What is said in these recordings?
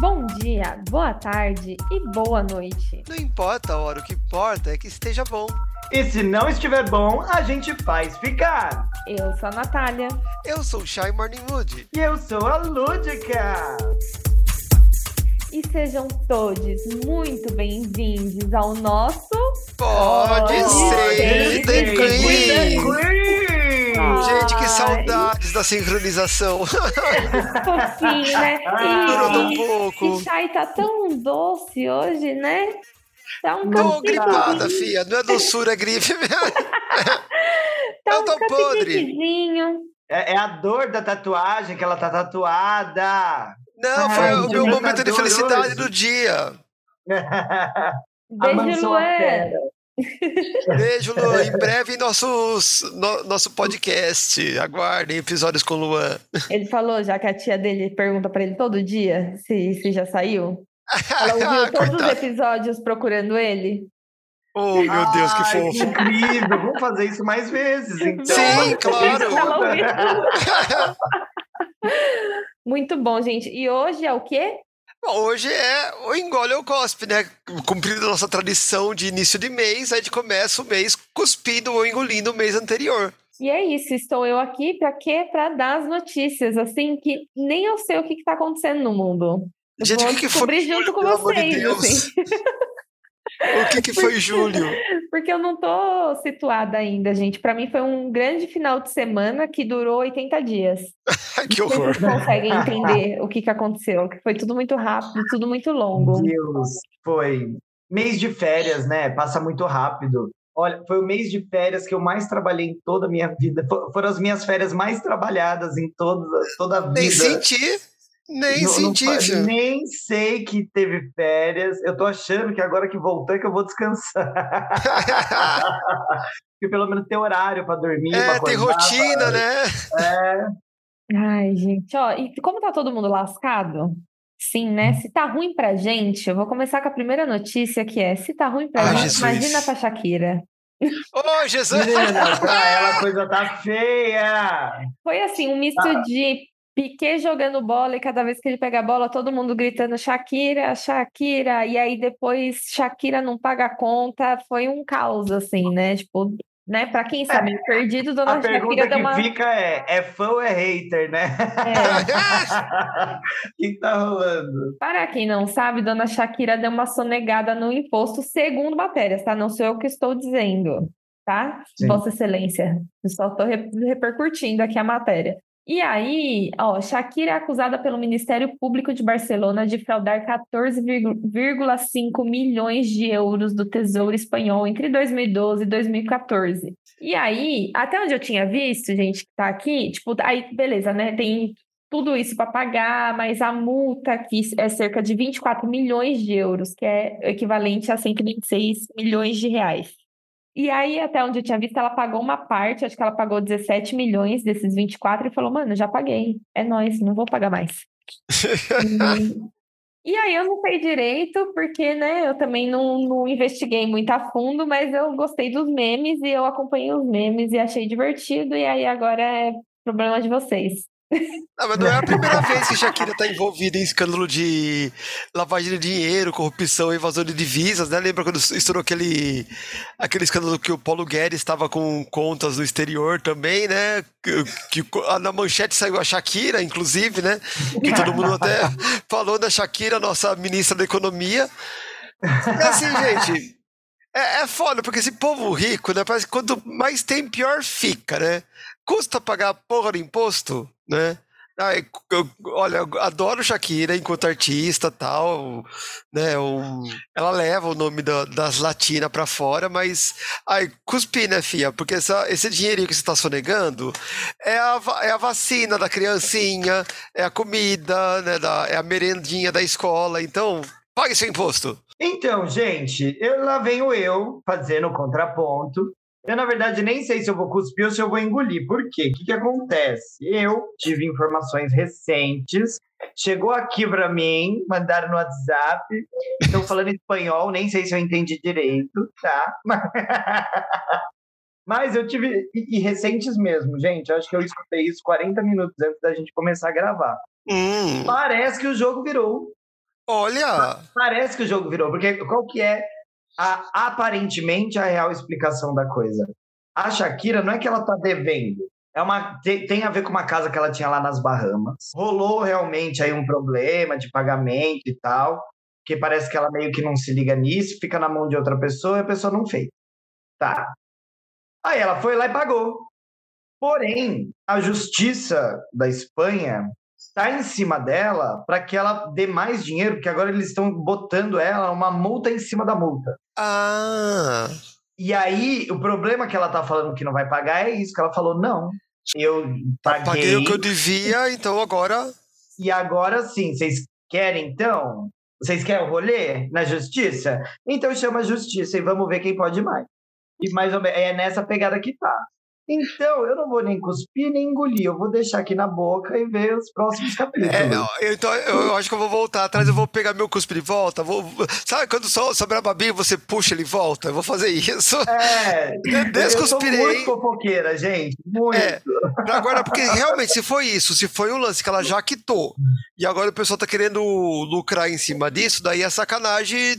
Bom dia, boa tarde e boa noite. Não importa a hora, o que importa é que esteja bom. E se não estiver bom, a gente faz ficar. Eu sou a Natália. Eu sou o Shy Morning Wood. E eu sou a Lúdica. E sejam todos muito bem-vindos ao nosso Pode, Pode ser ser Gente, que Ai. saudades da sincronização. fofinho, né? Durou tão E, pouco. e Chay tá tão doce hoje, né? Tá um Tô gripada, fia. Não é doçura, é gripe mesmo. Tá eu um tô podre. É, é a dor da tatuagem que ela tá tatuada. Não, foi Ai, o meu gente, momento de tá felicidade doloroso. do dia. Beijo, Luan. Beijo, Luan. Em breve, nossos, no- nosso podcast. Aguardem episódios com o Luan. Ele falou já que a tia dele pergunta pra ele todo dia se, se já saiu. Ela ouviu todos os Coitado. episódios procurando ele. Oh, meu Deus, que fofo. incrível. Vamos fazer isso mais vezes, então. Sim, claro. Muito bom, gente. E hoje é o quê? Hoje é o engole ou cospe, né? Cumprindo a nossa tradição de início de mês, a gente começa o mês cuspindo ou engolindo o mês anterior. E é isso, estou eu aqui para quê? Para dar as notícias, assim, que nem eu sei o que está acontecendo no mundo. Gente, vou o que que foi junto com pelo vocês, assim, O que, que foi julho? porque eu não tô situada ainda, gente. Para mim foi um grande final de semana que durou 80 dias. Que horror. Vocês conseguem entender o que, que aconteceu, que foi tudo muito rápido, tudo muito longo. Deus, foi. Mês de férias, né? Passa muito rápido. Olha, foi o mês de férias que eu mais trabalhei em toda a minha vida. Fo- Foram as minhas férias mais trabalhadas em toda, toda a vida. Nem senti, nem Não- não senti, filho. nem sei que teve férias. Eu tô achando que agora que voltei que eu vou descansar. Porque pelo menos tem horário para dormir. É, pra tem acordar, rotina, né? É, Ai, gente, ó, e como tá todo mundo lascado? Sim, né? Se tá ruim pra gente, eu vou começar com a primeira notícia que é: se tá ruim pra Ai, gente, Jesus. imagina pra Shakira. Ô, Jesus! menina, pra ela a coisa tá feia. Foi assim, um misto de Piquet jogando bola e cada vez que ele pega a bola, todo mundo gritando Shakira, Shakira, e aí depois Shakira não paga a conta, foi um caos, assim, né? Tipo, né? Pra quem sabe, perdido, dona A pergunta Shakira que deu uma. fica é: é fã ou é hater, né? É. O que tá rolando? Para quem não sabe, dona Shakira deu uma sonegada no imposto, segundo matérias, tá? Não sou eu que estou dizendo, tá? Sim. Vossa Excelência. Eu só estou re- repercutindo aqui a matéria. E aí, ó, Shakira é acusada pelo Ministério Público de Barcelona de fraudar 14,5 milhões de euros do Tesouro Espanhol entre 2012 e 2014. E aí, até onde eu tinha visto, gente, que tá aqui, tipo, aí, beleza, né? Tem tudo isso para pagar, mas a multa aqui é cerca de 24 milhões de euros, que é equivalente a 126 milhões de reais. E aí, até onde eu tinha visto, ela pagou uma parte, acho que ela pagou 17 milhões desses 24 e falou: Mano, já paguei, é nóis, não vou pagar mais. E, e aí eu não sei direito, porque né, eu também não, não investiguei muito a fundo, mas eu gostei dos memes e eu acompanhei os memes e achei divertido, e aí agora é problema de vocês. Não, mas não é a primeira vez que Shakira está envolvida em escândalo de lavagem de dinheiro, corrupção, evasão de divisas, né? Lembra quando estourou aquele, aquele escândalo que o Paulo Guedes estava com contas no exterior também, né? Que, que ah, na manchete saiu a Shakira, inclusive, né? Que todo mundo até falou da Shakira, nossa ministra da Economia. E assim, gente, é, é foda, porque esse povo rico, né? Parece que quanto mais tem, pior fica, né? Custa pagar a porra do imposto, né? Ai, eu- olha, eu adoro Shakira enquanto artista tal, né? um- ela leva o nome da- das latinas pra fora, mas ai, cuspi, né, fia? Porque essa- esse dinheirinho que você tá sonegando é a, é a vacina da criancinha, é a comida, né? Da, é a merendinha da escola, então pague seu imposto. Então, gente, eu, lá venho eu fazendo o contraponto. Eu, na verdade, nem sei se eu vou cuspir ou se eu vou engolir. Por quê? O que, que acontece? Eu tive informações recentes, chegou aqui para mim, mandaram no WhatsApp, estão falando espanhol, nem sei se eu entendi direito, tá? Mas eu tive. E, e recentes mesmo, gente. Acho que eu escutei isso 40 minutos antes da gente começar a gravar. Hum, Parece que o jogo virou. Olha! Parece que o jogo virou, porque qual que é a, aparentemente a real explicação da coisa? A Shakira não é que ela tá devendo. É uma, tem, a ver com uma casa que ela tinha lá nas Bahamas. Rolou realmente aí um problema de pagamento e tal, que parece que ela meio que não se liga nisso, fica na mão de outra pessoa e a pessoa não fez. Tá. Aí ela foi lá e pagou. Porém, a justiça da Espanha está em cima dela para que ela dê mais dinheiro, porque agora eles estão botando ela uma multa em cima da multa. Ah! E aí, o problema que ela tá falando que não vai pagar é isso, que ela falou, não, eu paguei... Paguei o que eu devia, então agora... E agora sim, vocês querem então? Vocês querem o rolê na justiça? Então chama a justiça e vamos ver quem pode mais. E mais ou menos é nessa pegada que tá. Então, eu não vou nem cuspir nem engolir, eu vou deixar aqui na boca e ver os próximos capítulos. É, eu, então, eu acho que eu vou voltar atrás, eu vou pegar meu cuspe de volta. Vou, sabe quando só sobrar babinho você puxa ele e volta? Eu vou fazer isso. É, Descuspirei. Eu sou muito fofoqueira, gente. Muito. É, agora, porque realmente, se foi isso, se foi um lance que ela já quitou, e agora o pessoal tá querendo lucrar em cima disso, daí é sacanagem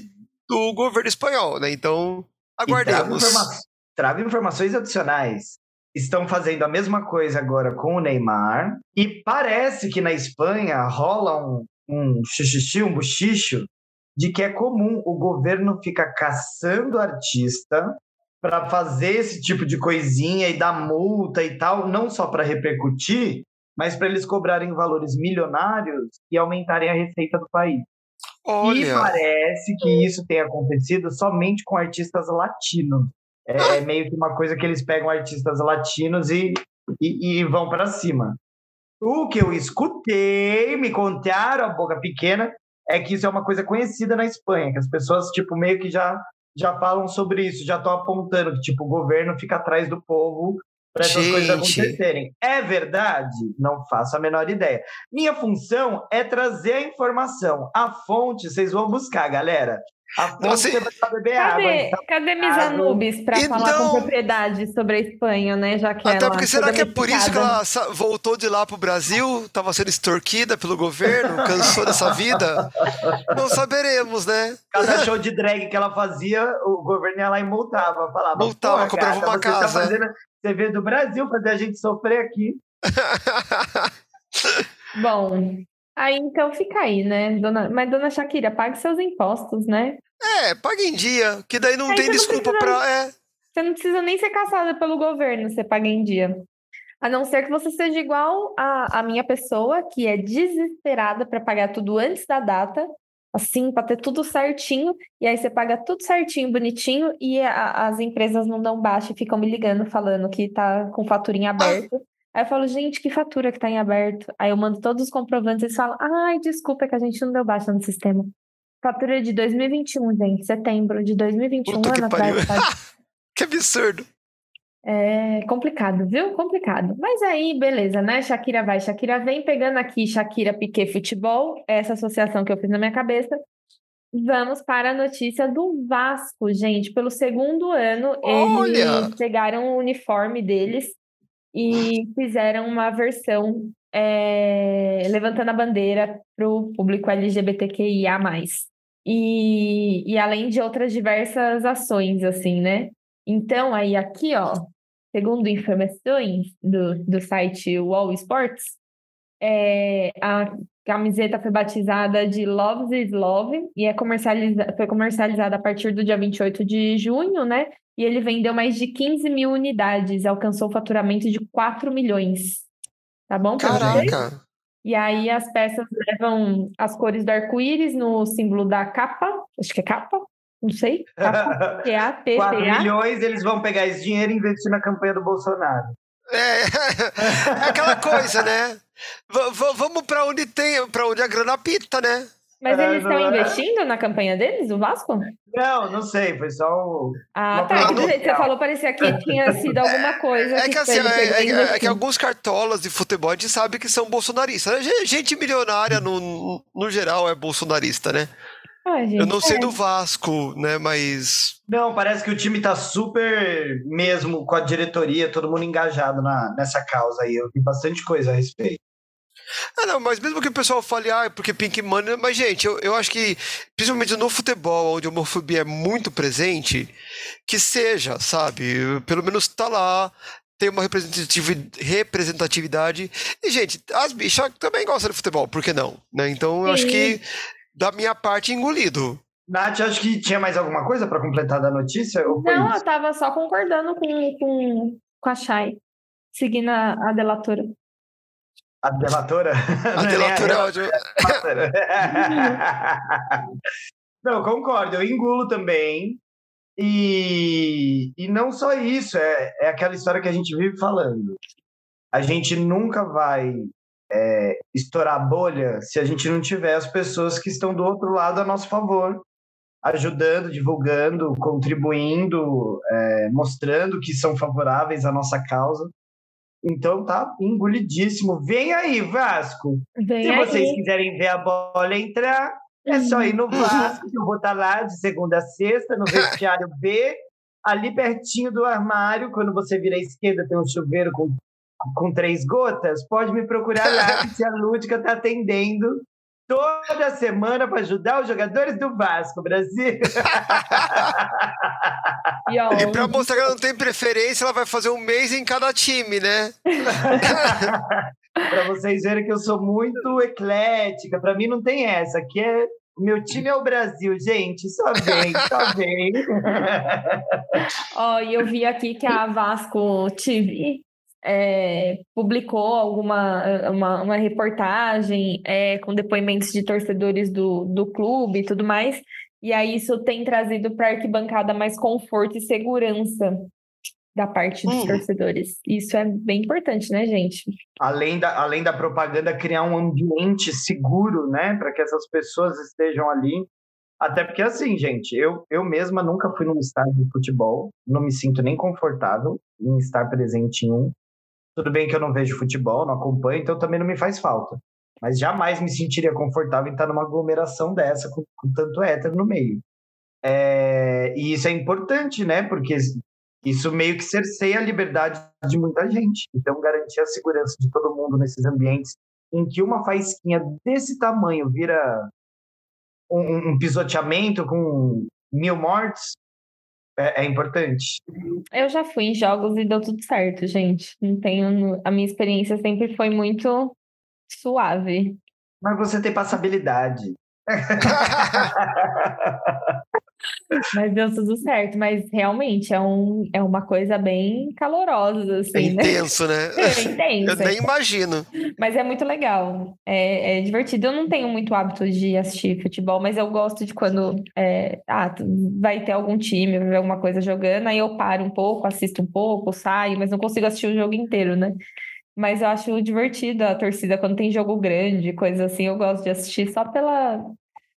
do governo espanhol, né? Então, aguardemos. Trago informações adicionais estão fazendo a mesma coisa agora com o Neymar. E parece que na Espanha rola um, um xixi, um buchicho, de que é comum o governo ficar caçando artista para fazer esse tipo de coisinha e dar multa e tal, não só para repercutir, mas para eles cobrarem valores milionários e aumentarem a receita do país. Olha. E parece que isso tem acontecido somente com artistas latinos. É, é, meio que uma coisa que eles pegam artistas latinos e, e, e vão para cima. O que eu escutei, me contaram a boca pequena, é que isso é uma coisa conhecida na Espanha, que as pessoas, tipo, meio que já, já falam sobre isso, já estão apontando que, tipo, o governo fica atrás do povo para essas Gente. coisas acontecerem. É verdade? Não faço a menor ideia. Minha função é trazer a informação. A fonte vocês vão buscar, galera. A fonte assim, você vai beber cadê, água. Então. Cadê Miss Anubis para então, falar com então- propriedade sobre a Espanha, né? Já que até ela porque será que é por isso que ela voltou de lá pro Brasil? Estava sendo extorquida pelo governo? Cansou dessa vida? Não saberemos, né? Cada show de drag que ela fazia, o governo ia lá e multava. Falava, multava, comprava uma tá casa. Tá fazendo, você veio do Brasil fazer a gente sofrer aqui. Bom, Aí então fica aí, né, dona... Mas dona Shakira, pague seus impostos, né? É, pague em dia, que daí não aí tem desculpa não precisa... pra. É. Você não precisa nem ser caçada pelo governo, você paga em dia. A não ser que você seja igual a, a minha pessoa, que é desesperada para pagar tudo antes da data, assim, para ter tudo certinho, e aí você paga tudo certinho, bonitinho, e a, as empresas não dão baixo e ficam me ligando falando que tá com faturinha aberta. Ah. Aí eu falo, gente, que fatura que tá em aberto? Aí eu mando todos os comprovantes eles falam, ai, desculpa, é que a gente não deu baixa no sistema. Fatura de 2021, gente, setembro de 2021, Puta ano atrás. que absurdo. É complicado, viu? Complicado. Mas aí, beleza, né? Shakira vai, Shakira vem pegando aqui Shakira Piquet Futebol, essa associação que eu fiz na minha cabeça. Vamos para a notícia do Vasco, gente. Pelo segundo ano, Olha! eles pegaram o uniforme deles e fizeram uma versão é, levantando a bandeira para o público LGBTQIA+. E, e além de outras diversas ações, assim, né? Então, aí aqui, ó, segundo informações do, do site Wall Sports, é, a camiseta foi batizada de Love is Love e é comercializa foi comercializada a partir do dia 28 de junho, né? e ele vendeu mais de 15 mil unidades, alcançou o faturamento de 4 milhões. Tá bom? Caraca! E aí as peças levam as cores do arco-íris no símbolo da capa, acho que é capa, não sei. É a T 4 milhões, eles vão pegar esse dinheiro e investir na campanha do Bolsonaro. É, é aquela coisa, né? V vamos para onde tem, para onde a grana pita, né? Mas eles estão é. investindo na campanha deles, o Vasco? Não, não sei, foi só o. Ah, tá. Do jeito que você falou, parecia que tinha sido alguma coisa. É que, que assim, é, é, é, que alguns cartolas de futebol a gente sabe que são bolsonaristas. Gente milionária, no, no geral, é bolsonarista, né? Ah, gente, Eu não sei do Vasco, né? Mas. Não, parece que o time tá super mesmo com a diretoria, todo mundo engajado na, nessa causa aí. Eu vi bastante coisa a respeito. Ah, não, mas mesmo que o pessoal fale, ah, porque Pink Money. Mas, gente, eu, eu acho que, principalmente no futebol, onde a homofobia é muito presente, que seja, sabe? Pelo menos tá lá, tem uma representatividade. E, gente, as bichas também gostam de futebol, por que não? Né? Então, eu Sim. acho que, da minha parte, engolido. Nath, acho que tinha mais alguma coisa para completar da notícia? não, eu tava só concordando com, com, com a Chay, seguindo a, a delatora. A delatora? A delatora é ótimo. Não, concordo, eu engulo também. E, e não só isso, é, é aquela história que a gente vive falando. A gente nunca vai é, estourar bolha se a gente não tiver as pessoas que estão do outro lado a nosso favor, ajudando, divulgando, contribuindo, é, mostrando que são favoráveis à nossa causa. Então tá engolidíssimo. Vem aí, Vasco. Vem Se aí. vocês quiserem ver a bola entrar, é só ir no uhum. Vasco, que eu vou estar tá lá de segunda a sexta, no vestiário B, ali pertinho do armário. Quando você vira à esquerda, tem um chuveiro com, com três gotas. Pode me procurar lá, que a Lúdica está atendendo toda semana para ajudar os jogadores do Vasco, Brasil. e, e para mostrar que ela não tem preferência, ela vai fazer um mês em cada time, né? para vocês verem que eu sou muito eclética. Para mim não tem essa. Aqui é meu time é o Brasil, gente. Só vem, só vem. Ó, oh, e eu vi aqui que a Vasco TV é, publicou alguma uma, uma reportagem é, com depoimentos de torcedores do, do clube e tudo mais. E aí isso tem trazido para a arquibancada mais conforto e segurança da parte dos hum. torcedores. Isso é bem importante, né, gente? Além da, além da propaganda, criar um ambiente seguro, né, para que essas pessoas estejam ali. Até porque, assim, gente, eu, eu mesma nunca fui num estádio de futebol, não me sinto nem confortável em estar presente em um. Tudo bem que eu não vejo futebol, não acompanho, então também não me faz falta. Mas jamais me sentiria confortável em estar numa aglomeração dessa, com, com tanto hétero no meio. É, e isso é importante, né? Porque isso meio que cerceia a liberdade de muita gente. Então, garantir a segurança de todo mundo nesses ambientes em que uma faísquinha desse tamanho vira um, um pisoteamento com mil mortes, é, é, importante. Eu já fui em jogos e deu tudo certo, gente. Não tenho. A minha experiência sempre foi muito suave. Mas você tem passabilidade. Mas deu tudo certo, mas realmente é, um, é uma coisa bem calorosa, assim, é intenso, né? né? É intenso. Eu nem imagino. Mas é muito legal, é, é, divertido. Eu não tenho muito hábito de assistir futebol, mas eu gosto de quando é, ah, vai ter algum time, vai ver alguma coisa jogando, aí eu paro um pouco, assisto um pouco, saio, mas não consigo assistir o jogo inteiro, né? Mas eu acho divertido a torcida quando tem jogo grande, coisa assim, eu gosto de assistir só pela,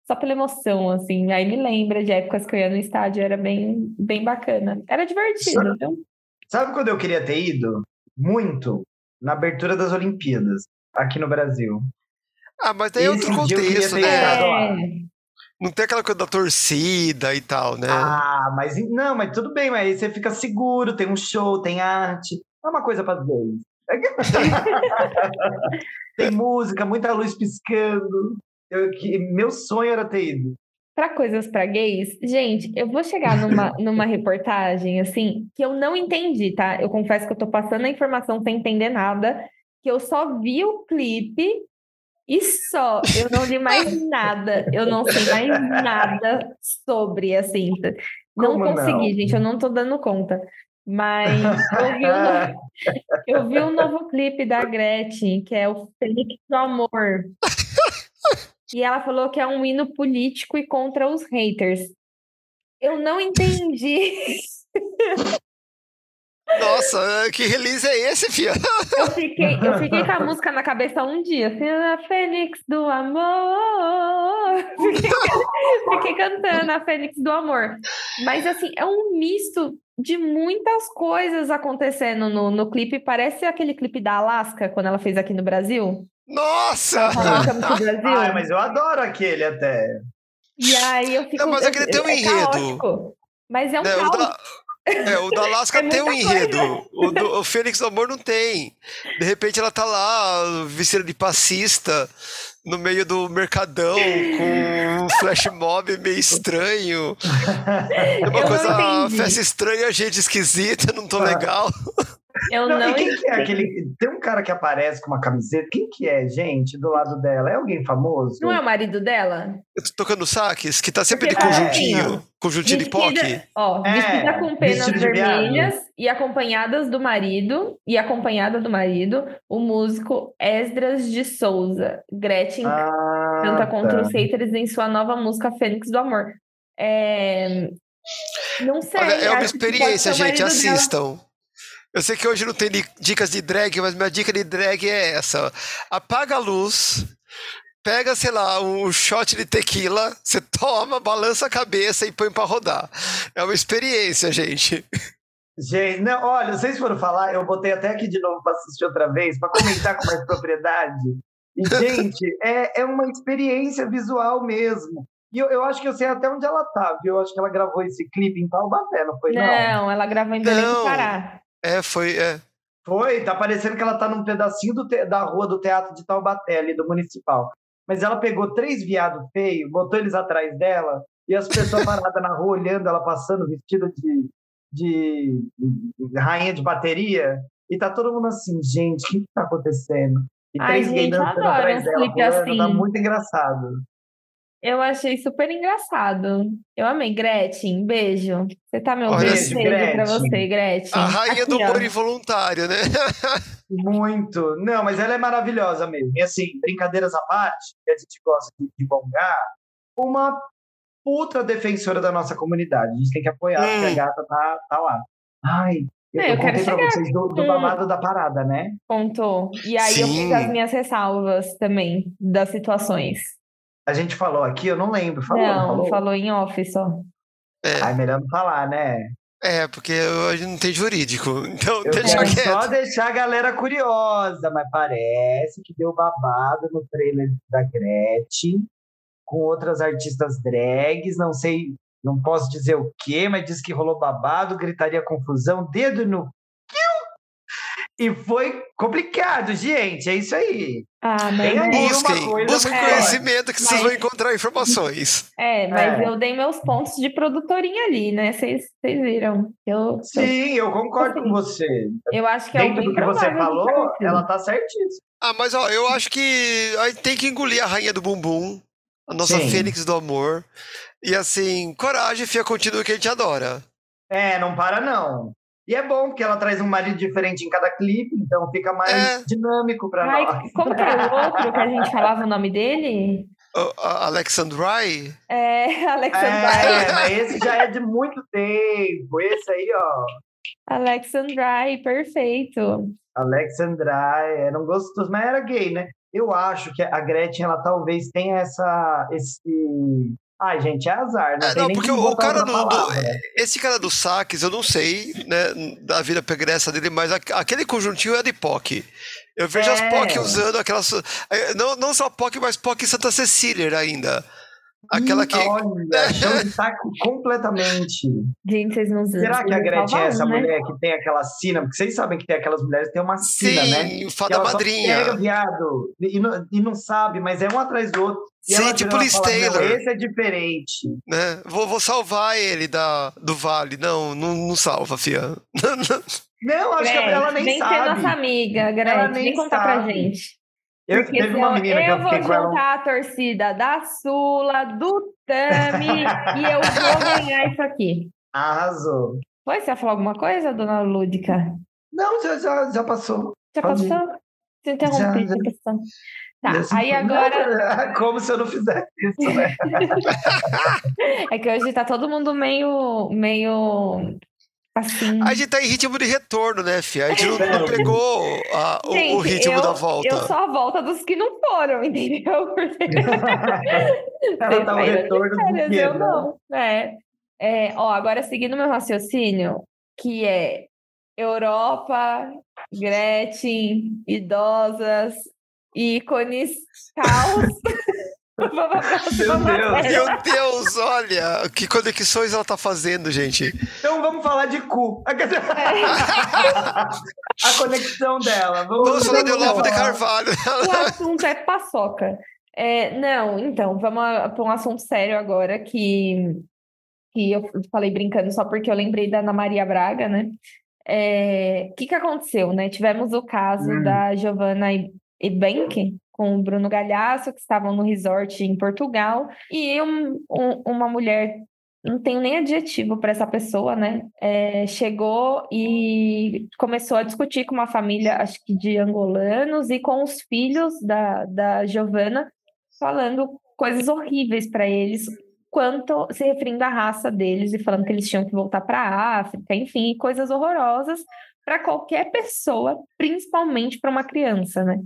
só pela emoção, assim. Aí me lembra de épocas que eu ia no estádio, era bem, bem bacana. Era divertido, sabe, viu? Sabe quando eu queria ter ido? Muito. Na abertura das Olimpíadas, aqui no Brasil. Ah, mas daí é outro contexto, né? É. Não tem aquela coisa da torcida e tal, né? Ah, mas não, mas tudo bem, mas aí você fica seguro, tem um show, tem arte. É uma coisa para ver. tem música, muita luz piscando. Eu, meu sonho era ter ido. Para coisas para gays, gente, eu vou chegar numa, numa reportagem assim que eu não entendi, tá? Eu confesso que eu tô passando a informação sem entender nada, que eu só vi o clipe e só, eu não li mais nada, eu não sei mais nada sobre assim. Não Como consegui, não? gente, eu não tô dando conta. Mas eu vi, um novo, eu vi um novo clipe da Gretchen, que é o Fênix do Amor. E ela falou que é um hino político e contra os haters. Eu não entendi. Nossa, que release é esse, Fia? Eu fiquei, eu fiquei com a música na cabeça um dia, assim, a Fênix do Amor. Fiquei, fiquei cantando a Fênix do Amor. Mas, assim, é um misto de muitas coisas acontecendo no, no clipe. Parece aquele clipe da Alaska, quando ela fez aqui no Brasil. Nossa! Ai, mas eu adoro aquele até. E aí eu fico... Não, mas aquele tem um é enredo. mas é um Não, caos. É, o da Alaska É tem um enredo. O, do, o Fênix do Amor não tem. De repente ela tá lá, vestida de passista, no meio do mercadão, com um flash mob meio estranho. É uma Eu coisa, festa estranha, gente esquisita, não tô Ah. legal. Eu Não, não quem que é aquele. Tem um cara que aparece com uma camiseta. Quem que é, gente, do lado dela? É alguém famoso? Não é o marido dela? Eu tô tocando saques, que tá sempre de Porque tá conjuntinho. assim, Conjuntinho de Vestida- POC. Ó, É, vestida com penas de viado. vermelhas e acompanhadas do marido, e acompanhada do marido, o músico Esdras de Souza. Gretchen Ah, canta contra tá. os haters em sua nova música Fênix do Amor. É... Não sei. Olha, é uma experiência, gente, marido dela. Eu sei que hoje não tem di- dicas de drag, mas minha dica de drag é essa. Apaga a luz, pega, sei lá, um shot de tequila, você toma, balança a cabeça e põe pra rodar. É uma experiência, gente. Gente, não, olha, vocês foram falar, eu botei até aqui de novo para assistir outra vez, para comentar com mais propriedade. E, gente, é, é uma experiência visual mesmo. E eu, eu acho que eu sei até onde ela tá, viu? Eu acho que ela gravou esse clipe em Taubaté, não foi? Não. Não, ela gravou em Belém do. Pará. É, foi. É. Foi, tá parecendo que ela tá num pedacinho te- da rua do Teatro de Taubaté, ali do Municipal. Mas ela pegou três viados feios, botou eles atrás dela, e as pessoas paradas na rua olhando ela passando vestida de, de, de rainha de bateria. E tá todo mundo assim, gente, o que, que tá acontecendo? E Ai, três gays dançando atrás dela, pulando, assim. tá muito engraçado. Eu achei super engraçado. Eu amei. Gretchen, beijo. Você tá me Olha, ouvindo? beijo, Beijo, pra Gretchen. você, Gretchen. A rainha do Aqui, ó. humor involuntário, né? Muito. Não, mas ela é maravilhosa mesmo. E assim, brincadeiras à parte, que a gente gosta de divulgar, uma puta defensora da nossa comunidade. A gente tem que apoiar, porque a Hum. gata tá, tá lá. Ai, eu, É, eu contei pra vocês do, do babado da parada, né? Contou. E aí eu fiz Sim. as minhas ressalvas também das situações. A gente falou aqui, eu não lembro. Falou, não, falou? falou em off só. Ai, melhor não falar, né? É, porque a gente não tem jurídico. Então, Eu deixa quero quieto. só deixar a galera curiosa, mas parece que deu babado no trailer da Gretchen com outras artistas drags, não sei, não posso dizer o que, mas diz que rolou babado, gritaria confusão, dedo no e foi complicado, gente. É isso aí. Ah, mas Tem aí é, uma Busquem, coisa busquem conhecimento que vocês Mas- vão encontrar informações. é, mas É. eu dei meus pontos de produtorinha ali, né? Vocês vocês viram. Eu, eu, Sim, eu concordo com você. eu acho que é Dentro bem do que você falou, ela tá certíssima. Ah, mas ó, eu acho que a gente tem que engolir a rainha do bumbum, a nossa Sim. fênix do amor. E assim, coragem, fia, continua que a gente adora. É, não para não. E é bom porque ela traz um marido diferente em cada clipe, então fica mais É. dinâmico pra Ai, nós. como que era o outro que a gente falava o nome dele? O- Alexandrai, É, Alexandrai. É, mas esse já é de muito tempo. Esse aí, ó, Alexandrai, perfeito. Alexandrai, eram gostosos, mas era gay, né? Eu acho que a Gretchen, ela talvez tenha essa, esse... Ai, gente, é azar, não É, não, nem porque como o cara do- do- palavra. esse cara do saques, eu não sei, né, da vida pregressa dele, mas aquele conjuntinho é de POC. Eu vejo as É. POC usando aquelas. eh, Não, não só POC, mas POC Santa Cecília ainda. Aquela que. Olha, saco completamente. Gente, vocês não Será que a Gretchen é essa né? mulher que tem aquela sina? Porque vocês sabem que tem aquelas mulheres que tem uma sina, né? Sim, Que fada ela madrinha. pega viado e não, e não sabe, mas é um atrás do outro. E Sim, ela tipo Liz fala, "Não, Taylor." Esse é diferente. né? Vou, vou salvar ele da, do vale. Não, não, não salva, fia. Não, acho que Gretchen, ela nem vem ser sabe. nossa amiga, Gretchen. nem Vem contar pra gente. Eu, Porque teve uma menina que eu eu vou com ela. juntar a torcida da Sula, do Tami, e eu vou ganhar isso aqui. Arrasou. Foi? Você ia falar alguma coisa, dona Lúdica? Não, já, já, já passou. Já Pode ir. passou? Te interrompi, Já, já. Tá, Desse- aí agora. Não, Como se eu não fizesse isso, né? É que hoje tá todo mundo meio. meio. Assim. A gente tá em ritmo de retorno, né, fia? A gente não, não pegou a- o, o Gente, ritmo eu- da volta. Eu sou a volta dos que não foram, entendeu? Porque Ela tá o de retorno do férias, eu não. É. É, ó, agora seguindo meu raciocínio, que é Europa, Gretchen, idosas, ícones, caos. Meu Deus. Meu Deus, olha, que conexões ela tá fazendo, gente. Então vamos falar de cu. A conexão dela. Vamos, Vamos falar de Olavo de. Carvalho. O assunto é paçoca. É, não, então, vamos para um assunto sério agora que, que eu falei brincando só porque eu lembrei da Ana Maria Braga, né? É, O que, que aconteceu, né? Tivemos o caso Hum. da Giovanna Ebenck com o Bruno Galhaço, que estavam no resort em Portugal, e um- um- uma mulher, não tenho nem adjetivo para essa pessoa, né? É, chegou e começou a discutir com uma família, acho que de angolanos, e com os filhos da, da Giovanna, falando coisas horríveis para eles, quanto se referindo à raça deles e falando que eles tinham que voltar para a África, enfim, coisas horrorosas para qualquer pessoa, principalmente para uma criança, né?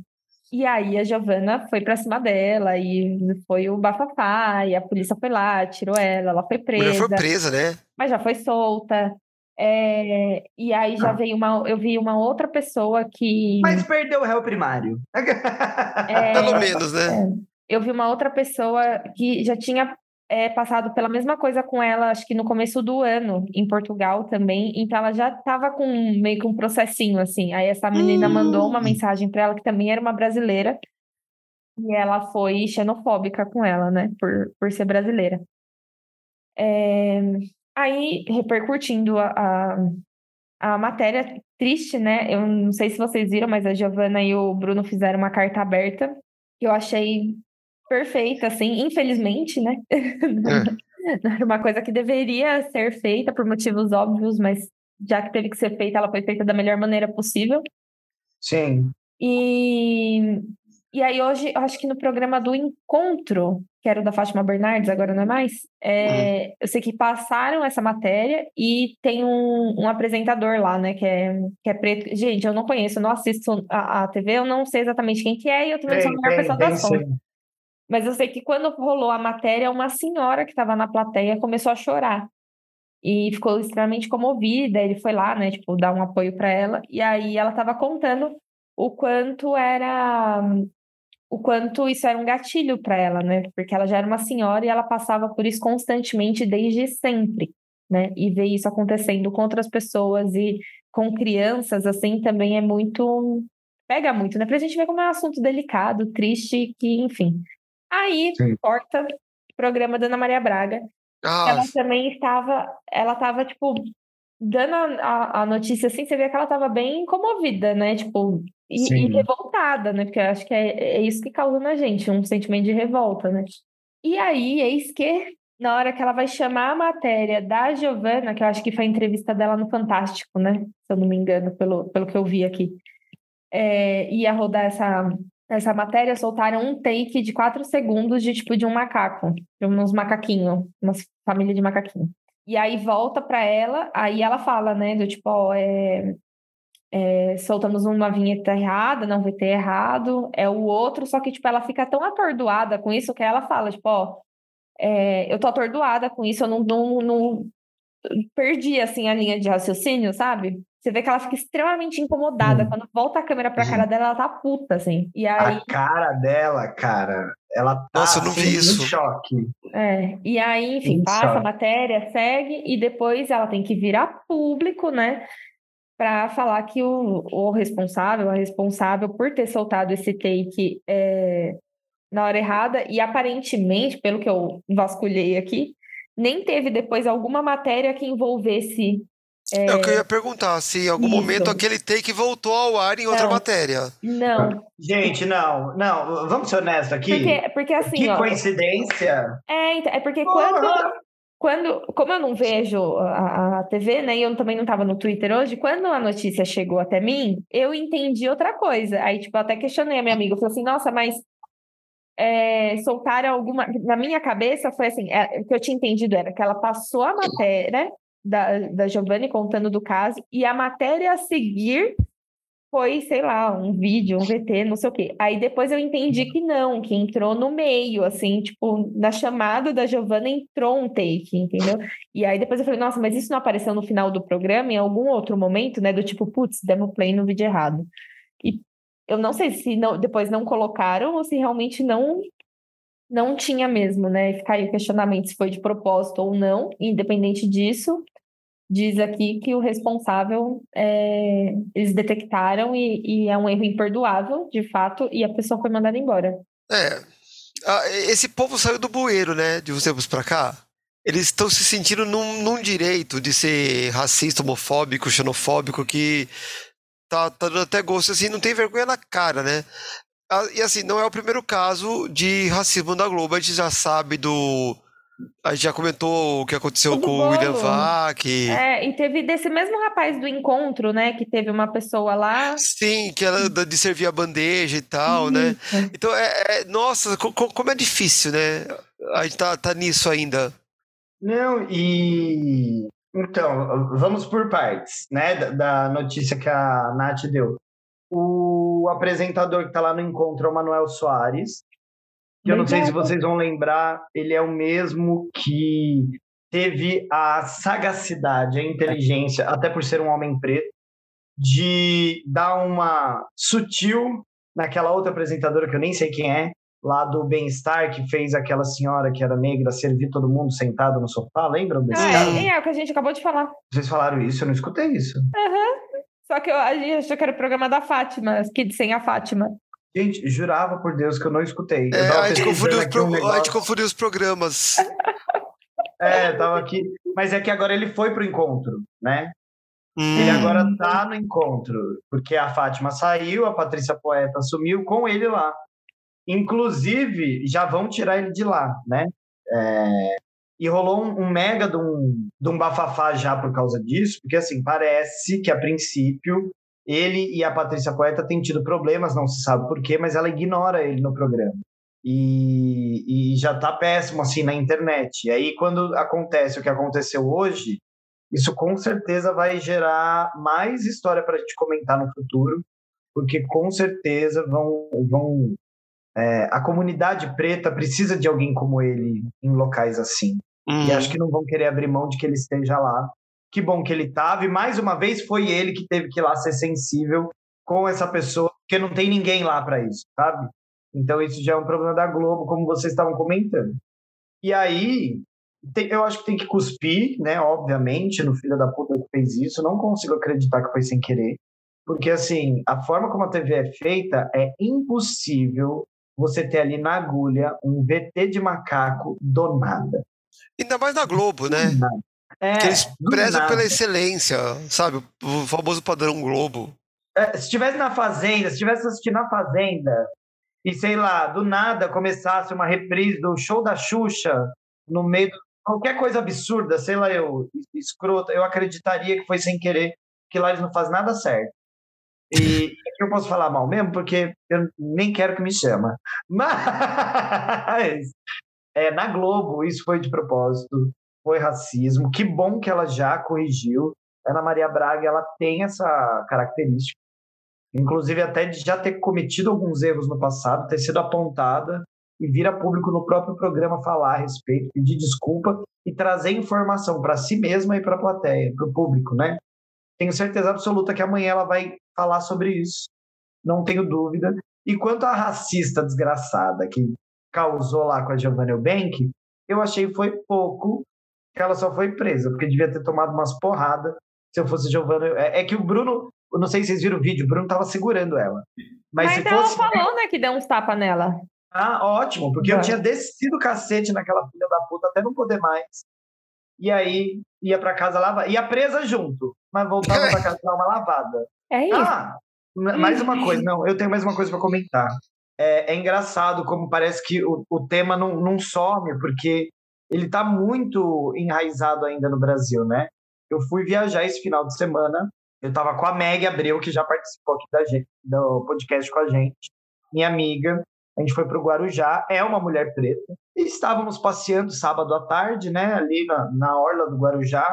E aí a Giovanna foi para cima dela e foi o bafafá, e a polícia foi lá, tirou ela, ela foi A mulher foi presa presa, né? mas já foi solta. É, e aí já veio uma, eu vi uma outra pessoa que Mas perdeu o réu primário. é, Pelo menos, né? eu vi uma outra pessoa que já tinha é, passado pela mesma coisa com ela, acho que no começo do ano, em Portugal também. Então ela já estava com meio que um processinho assim. Aí essa menina mandou uma Hum. mensagem para ela que também era uma brasileira. E ela foi xenofóbica com ela, né? Por, por ser brasileira. É, aí, repercutindo a, a, a matéria triste, né? Eu não sei se vocês viram, mas a Giovana e o Bruno fizeram uma carta aberta que eu achei perfeita, assim, infelizmente, né? Não era uma coisa que deveria ser feita por motivos óbvios, mas já que teve que ser feita, ela foi feita da melhor maneira possível. Sim. E, e aí hoje, eu acho que no programa do Encontro, que era o da Fátima Bernardes, agora não é mais, é, eu sei que passaram essa matéria e tem um, um apresentador lá, né, que é, que é preto. Gente, eu não conheço, eu não assisto a, a TV, eu não sei exatamente quem que é e eu também sou a melhor pessoa assunto. sim. Mas eu sei que quando rolou a matéria, uma senhora que estava na plateia começou a chorar. E ficou extremamente comovida. Ele foi lá, né, tipo, dar um apoio para ela. E aí ela estava contando o quanto era. O quanto isso era um gatilho para ela, né? Porque ela já era uma senhora e ela passava por isso constantemente desde sempre, né? E ver isso acontecendo com outras pessoas e com crianças, assim, também é muito. Pega muito, né? Pra gente ver como é um assunto delicado, triste, que, enfim. Aí, Sim. corta programa da Ana Maria Braga. Ah, Ela também estava, ela estava, tipo, dando a, a, a notícia assim, você vê que ela estava bem comovida, né? Tipo, e, e revoltada, né? Porque eu acho que é, é isso que causa na gente, um sentimento de revolta, né? E aí, eis que, na hora que ela vai chamar a matéria da Giovana, que eu acho que foi a entrevista dela no Fantástico, né? Se eu não me engano, pelo, pelo que eu vi aqui. É, ia rodar essa, essa matéria, soltaram um take de quatro segundos de tipo de um macaco, de uns macaquinhos, uma família de macaquinho. E aí volta para ela, aí ela fala, né, do tipo, ó, é, é, soltamos uma vinheta errada, não VT errado, é o outro, só que, tipo, ela fica tão atordoada com isso que ela fala, tipo, ó, é, eu tô atordoada com isso, eu não, não, não perdi, assim, a linha de raciocínio, sabe? Você vê que ela fica extremamente incomodada. Hum. Quando volta a câmera pra cara dela, ela tá puta, assim. E aí, A cara dela, cara, ela tá Nossa, eu não vi assim, isso. em choque. é, e aí, enfim, Isso. passa a matéria, segue, e depois ela tem que virar público, né? Pra falar que o, o responsável, a responsável por ter soltado esse take é, na hora errada, e aparentemente, pelo que eu vasculhei aqui, nem teve depois alguma matéria que envolvesse. É, é o que eu ia perguntar, se em algum Isso. momento aquele take voltou ao ar em outra Não. matéria. Não, Gente, não, não, vamos ser honestos aqui. porque, porque assim, que ó. coincidência. É, então, é porque quando, quando, como eu não vejo a, a TV, né, e eu também não estava no Twitter hoje, quando a notícia chegou até mim, eu entendi outra coisa. Aí, tipo, eu até questionei a minha amiga, eu falei assim, nossa, mas é, soltaram alguma... Na minha cabeça foi assim, é, o que eu tinha entendido era que ela passou a matéria da, da Giovanni contando do caso, e a matéria a seguir foi, sei lá, um vídeo, um VT, não sei o quê. Aí depois eu entendi que não, que entrou no meio, assim, tipo, na chamada da Giovanna entrou um take, entendeu? E aí depois eu falei, nossa, mas isso não apareceu no final do programa, em algum outro momento, né? Do tipo, putz, demos play no vídeo errado. E eu não sei se não, depois não colocaram ou se realmente não não tinha mesmo, né? Fica aí o questionamento se foi de propósito ou não, independente disso. Diz aqui que o responsável é, eles detectaram e, e é um erro imperdoável, de fato, e a pessoa foi mandada embora. É. Esse povo saiu do bueiro, né? De uns tempos pra cá. Eles estão se sentindo num, num, direito de ser racista, homofóbico, xenofóbico, que tá, tá dando até gosto, assim, não tem vergonha na cara, né? E assim, não é o primeiro caso de racismo da Globo. A gente já sabe do. A gente já comentou o que aconteceu com o William Vac. É, e teve desse mesmo rapaz do encontro, né? Que teve uma pessoa lá. Sim, que era de servir a bandeja e tal, né? Então, é, é, nossa, como é difícil, né? A gente tá, tá nisso ainda. Não, e então, vamos por partes, né, da, da notícia que a Nath deu. O apresentador que está lá no encontro é o Manuel Soares, que eu não sei se vocês vão lembrar, ele é o mesmo que teve a sagacidade, a inteligência, até por ser um homem preto, de dar uma sutil naquela outra apresentadora que eu nem sei quem é, lá do Bem-Estar, que fez aquela senhora que era negra servir todo mundo sentado no sofá, lembram desse ah, É, é o que a gente acabou de falar. Vocês falaram isso? Eu não escutei isso. Uhum. Só que eu, a gente achou que era o programa da Fátima, Kids sem a Fátima. Gente, jurava por Deus que eu não escutei. É, a, gente pro... um a gente confundiu os programas. é, tava aqui. Mas é que agora ele foi pro encontro, né? Hum. Ele agora tá no encontro, porque a Fátima saiu, a Patrícia Poeta assumiu com ele lá. Inclusive, já vão tirar ele de lá, né? É... E rolou um, um mega de um, de um bafafá já por causa disso, porque assim, parece que a princípio ele e a Patrícia Poeta têm tido problemas, não se sabe por quê, mas ela ignora ele no programa. E, e já tá péssimo assim na internet. E aí, quando acontece o que aconteceu hoje, isso com certeza vai gerar mais história para a gente comentar no futuro, porque com certeza vão, vão é, a comunidade preta precisa de alguém como ele em locais assim. Uhum. E acho que não vão querer abrir mão de que ele esteja lá. Que bom que ele estava. E mais uma vez foi ele que teve que ir lá ser sensível com essa pessoa, porque não tem ninguém lá para isso, sabe? Então isso já é um problema da Globo, como vocês estavam comentando. E aí, tem, eu acho que tem que cuspir, né? Obviamente, no filho da puta que fez isso. Não consigo acreditar que foi sem querer. Porque, assim, a forma como a TV é feita é impossível você ter ali na agulha um VT de macaco do nada. Ainda mais na Globo, né? É, que eles prezam pela excelência, sabe? O famoso padrão Globo. É, se estivesse na Fazenda, se estivesse assistindo a Fazenda e, sei lá, do nada começasse uma reprise do show da Xuxa no meio de qualquer coisa absurda, sei lá, eu, escrota, eu acreditaria que foi sem querer, que lá eles não fazem nada certo. E aqui eu posso falar mal mesmo, porque eu nem quero que me chama. Mas é, na Globo isso foi de propósito, foi racismo. Que bom que ela já corrigiu. Ana Maria Braga ela tem essa característica, inclusive até de já ter cometido alguns erros no passado, ter sido apontada e vir a público no próprio programa falar a respeito, pedir desculpa e trazer informação para si mesma e para a plateia, para o público, né? Tenho certeza absoluta que amanhã ela vai falar sobre isso, não tenho dúvida. E quanto à racista desgraçada que causou lá com a Giovanna Eubank, eu achei foi pouco ela só foi presa, porque devia ter tomado umas porradas se eu fosse Giovanna. É, é que o Bruno, eu não sei se vocês viram o vídeo, o Bruno tava segurando ela. Mas, Mas se ela fosse... falou, né, que deu uns tapas nela. Ah, ótimo, porque é. eu tinha descido o cacete naquela filha da puta até não poder mais. E aí ia para casa lavar. Ia presa junto, mas voltava para casa dar uma lavada. É isso. Ah, mais uma coisa, não, eu tenho mais uma coisa para comentar. É, é, engraçado como parece que o, o tema não, não some, porque ele está muito enraizado ainda no Brasil, né? Eu fui viajar esse final de semana, eu estava com a Meg Abreu, que já participou aqui da gente, do podcast com a gente, minha amiga, a gente foi para o Guarujá, é uma mulher preta, e estávamos passeando sábado à tarde, né, ali na, na orla do Guarujá,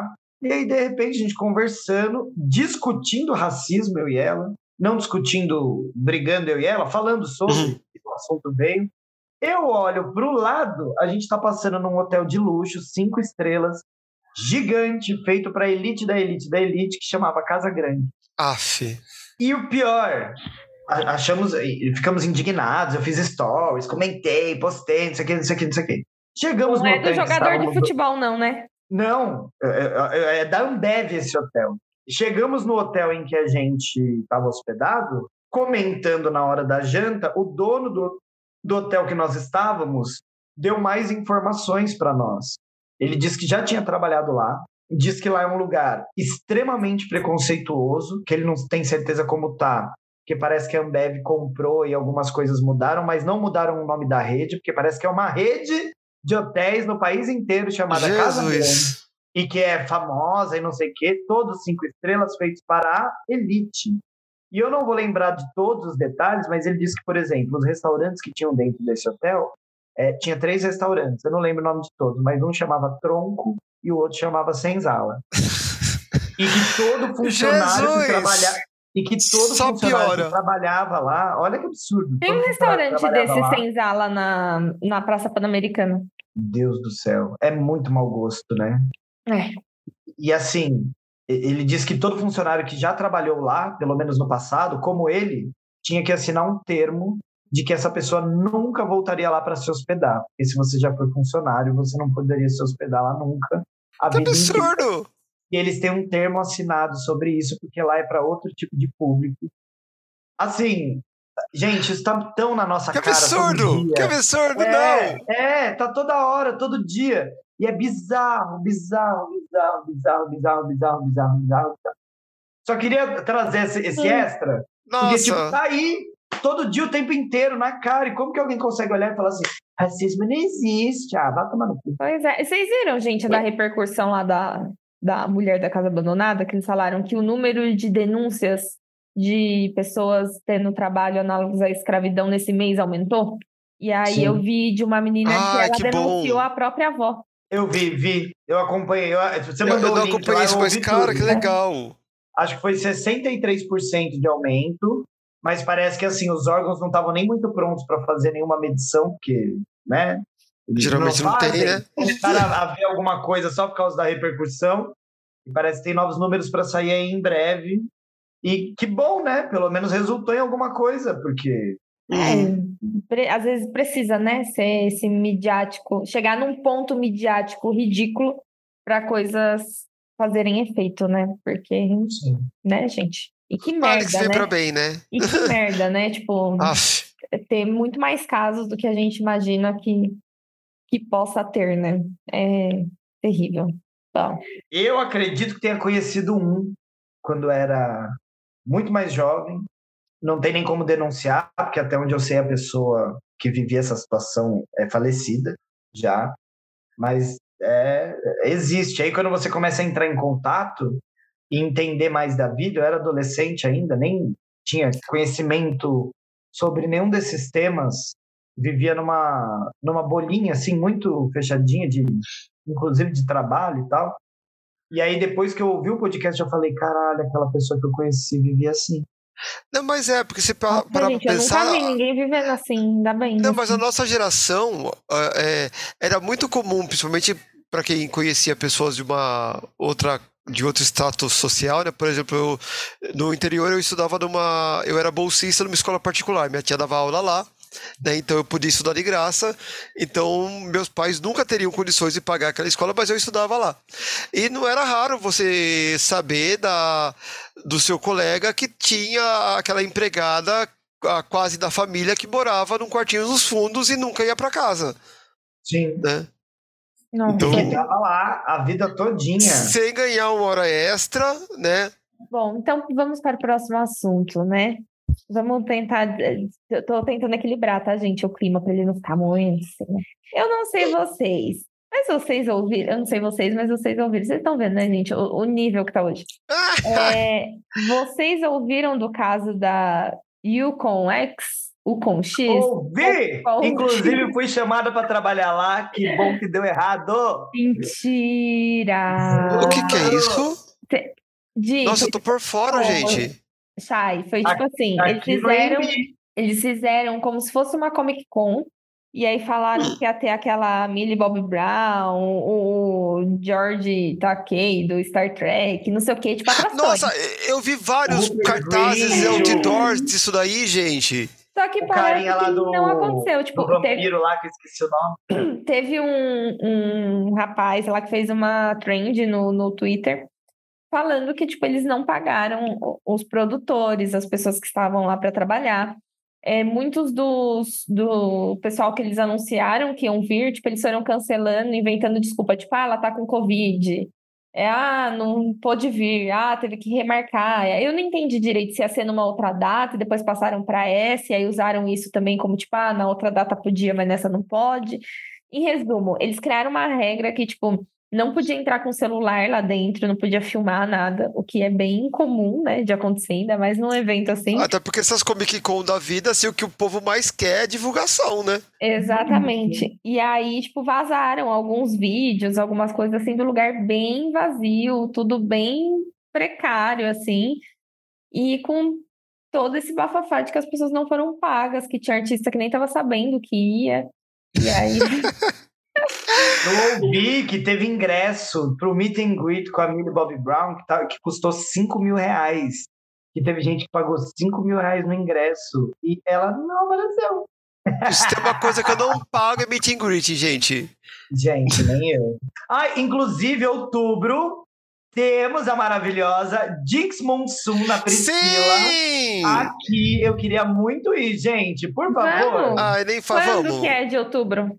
e aí, de repente, a gente conversando, discutindo racismo, eu e ela, não discutindo, brigando eu e ela, falando sobre, uhum. o assunto veio. Eu olho para o lado, a gente está passando num hotel de luxo, cinco estrelas, gigante, feito para elite da elite da elite, que chamava Casa Grande. Aff. E o pior, achamos, ficamos indignados. Eu fiz stories, comentei, postei, não sei o que, não sei o que, não sei o que. Chegamos Não no é hotel do em que jogador de futebol, não, né? Não, é, é- é da Ambev esse hotel. Chegamos no hotel em que a gente estava hospedado, comentando na hora da janta, o dono do, do hotel que nós estávamos deu mais informações para nós. Ele disse que já tinha trabalhado lá, diz que lá é um lugar extremamente preconceituoso, que ele não tem certeza como tá, porque parece que a Ambev comprou e algumas coisas mudaram, mas não mudaram o nome da rede, porque parece que é uma rede de hotéis no país inteiro chamada Casa Grande Jesus. e que é famosa e não sei o quê, todos cinco estrelas feitos para a elite. E eu não vou lembrar de todos os detalhes, mas ele disse que, por exemplo, os restaurantes que tinham dentro desse hotel, é, tinha três restaurantes, eu não lembro o nome de todos, mas um chamava Tronco e o outro chamava Senzala. E que todo funcionário Jesus! que trabalhava e que todo Só funcionário piora. que trabalhava lá, olha que absurdo. Tem um restaurante desse lá, senzala na, na Praça Pan-Americana. Deus do céu, é muito mau gosto, né? É. E assim, ele diz que todo funcionário que já trabalhou lá, pelo menos no passado, como ele, tinha que assinar um termo de que essa pessoa nunca voltaria lá para se hospedar. Porque se você já foi funcionário, você não poderia se hospedar lá nunca. Que absurdo! E eles têm um termo assinado sobre isso, porque lá é para outro tipo de público. Assim, gente, isso tá tão na nossa Que cara. todo absurdo! dia. Que absurdo, É, não! é, tá toda hora, todo dia. E é bizarro, bizarro, bizarro, bizarro, bizarro, bizarro, bizarro, bizarro. Só queria trazer esse, esse Hum. extra, porque, tipo, Nossa! tá aí todo dia, o tempo inteiro, na cara. E como que alguém consegue olhar e falar assim, racismo não existe, ah, vai tomar no cu. Pois é. Vocês viram, gente, da repercussão lá da, da mulher da casa abandonada, que eles falaram que o número de denúncias de pessoas tendo trabalho análogos à escravidão nesse mês aumentou? E aí Sim. eu vi de uma menina que Ai, ela que bom. denunciou a própria avó. Eu vi, vi, eu acompanhei. eu- você Eu, mandou eu o não link acompanhei isso, eu mas, cara, tudo. que legal! acho que foi 63% de aumento, mas parece que assim os órgãos não estavam nem muito prontos para fazer nenhuma medição, porque, né? Geralmente não tem, fazem. né? Começaram a ver alguma coisa só por causa da repercussão. E parece que tem novos números para sair aí em breve. E que bom, né? Pelo menos resultou em alguma coisa, porque. É, às vezes precisa, né, ser esse midiático, chegar num ponto midiático ridículo para coisas fazerem efeito, né? Porque, né, gente? E que que merda, vem né? pra bem, né? E que merda, né? Tipo, Aff, ter muito mais casos do que a gente imagina que, que possa ter, né? É terrível. Bom, eu acredito que tenha conhecido um quando era muito mais jovem. Não tem nem como denunciar, porque até onde eu sei a pessoa que vivia essa situação é falecida já. Mas é, existe. Aí quando você começa a entrar em contato e entender mais da vida, eu era adolescente ainda, nem tinha conhecimento sobre nenhum desses temas. Vivia numa, numa bolinha assim muito fechadinha de inclusive de trabalho e tal. E aí, depois que eu ouvi o podcast, eu falei, caralho, aquela pessoa que eu conheci vivia assim. Não, mas é, porque você pa- nossa, parar pra gente, eu pensar. nunca vi ninguém vivendo assim, ainda bem. Não, né? mas a nossa geração ah, é, era muito comum, principalmente para quem conhecia pessoas de uma outra de outro status social, né? Por exemplo, eu, no interior eu estudava numa, eu era bolsista numa escola particular. Minha tia dava aula lá, né? Então eu podia estudar de graça. Então meus pais nunca teriam condições de pagar aquela escola, mas eu estudava lá. E não era raro você saber da do seu colega que tinha aquela empregada a- quase da família que morava num quartinho nos fundos e nunca ia para casa, Sim. né? Nossa. Então- lá a vida todinha. Sem ganhar uma hora extra, né? Bom, então vamos para o próximo assunto, né? Vamos tentar. Eu tô tentando equilibrar, tá, gente? O clima para ele não ficar muito. assim, né? Eu não sei vocês, mas vocês ouviram. Eu não sei vocês, mas vocês ouviram. Vocês estão vendo, né, gente? O, o nível que tá hoje. É, vocês ouviram do caso da Yukon X? Yukon X? Ouvi! Ouvi. Inclusive, fui chamada para trabalhar lá. Que bom que deu errado. Mentira! O que que é isso? Nossa, eu tô por fora, gente. Chay, foi tipo assim, eles Aqui no fizeram, eles fizeram como se fosse uma Comic Con E aí falaram que ia ter aquela Millie Bob Brown, o George Takei do Star Trek, não sei o que, tipo atrações. Nossa, eu vi vários cartazes e outdoors disso daí, gente. Só que O parece carinha lá que do, não aconteceu. Tipo, do teve, lá, que eu esqueci o nome. teve um, um rapaz lá que fez uma trend no, no Twitter falando que, tipo, eles não pagaram os produtores, as pessoas que estavam lá para trabalhar. É, muitos dos do pessoal que eles anunciaram que iam vir, tipo, eles foram cancelando, inventando desculpa, tipo, ah, ela tá com Covid. É, ah, não pôde vir, ah, teve que remarcar. Eu não entendi direito se ia ser numa outra data, e depois passaram para essa, e aí usaram isso também como, tipo, ah, na outra data podia, mas nessa não pode. Em resumo, eles criaram uma regra que, tipo, não podia entrar com celular lá dentro, não podia filmar nada, o que é bem comum, né, de acontecer, ainda mais num evento assim. Até porque essas Comic Con da vida, assim, o que o povo mais quer é divulgação, né? Exatamente. E aí, tipo, vazaram alguns vídeos, algumas coisas assim, do lugar bem vazio, tudo bem precário, assim, e com todo esse bafafá de que as pessoas não foram pagas, que tinha artista que nem tava sabendo que ia. E aí, Eu ouvi que teve ingresso pro meet and greet com a Millie Bobby Brown, que, tá, que custou 5 mil reais. Que teve gente que pagou 5 mil reais no ingresso. E ela não apareceu. Isso tem uma coisa que eu não pago é meet and greet, gente. Gente, nem eu. Ah, inclusive, outubro, temos a maravilhosa Dix Monsoon na Priscila. Sim! Aqui, eu queria muito ir, gente. Por favor. Vamos. Ai, nem fa, quando vamos. que é de outubro?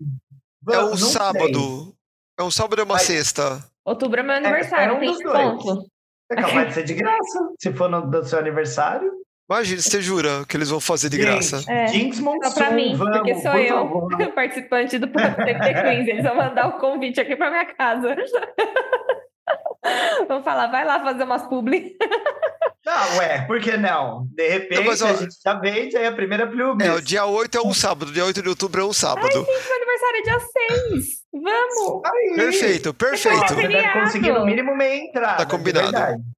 É um não sei. sábado. É um sábado e uma Vai. sexta. Outubro é meu aniversário, é um tem dos dois. É capaz de ser de graça. Se for no do seu aniversário. Imagina, você jura que eles vão fazer de Gente, graça. É, Jinx Monsoon, Só pra mim, vamos, porque sou por eu, favor. participante do TT Queens. Eles vão mandar o convite aqui pra minha casa. Vão falar, vai lá fazer umas publi. Não, ué, por que não? De repente, Não, mas, ó, a gente já vende aí a primeira plume. É, o dia 8 é um sábado, dia 8 de outubro é um sábado. Meu aniversário é dia 6. Vamos! Aí. Perfeito, perfeito. Você deve Feriado. conseguir no mínimo meia entrada. Tá combinado. de verdade. Tá,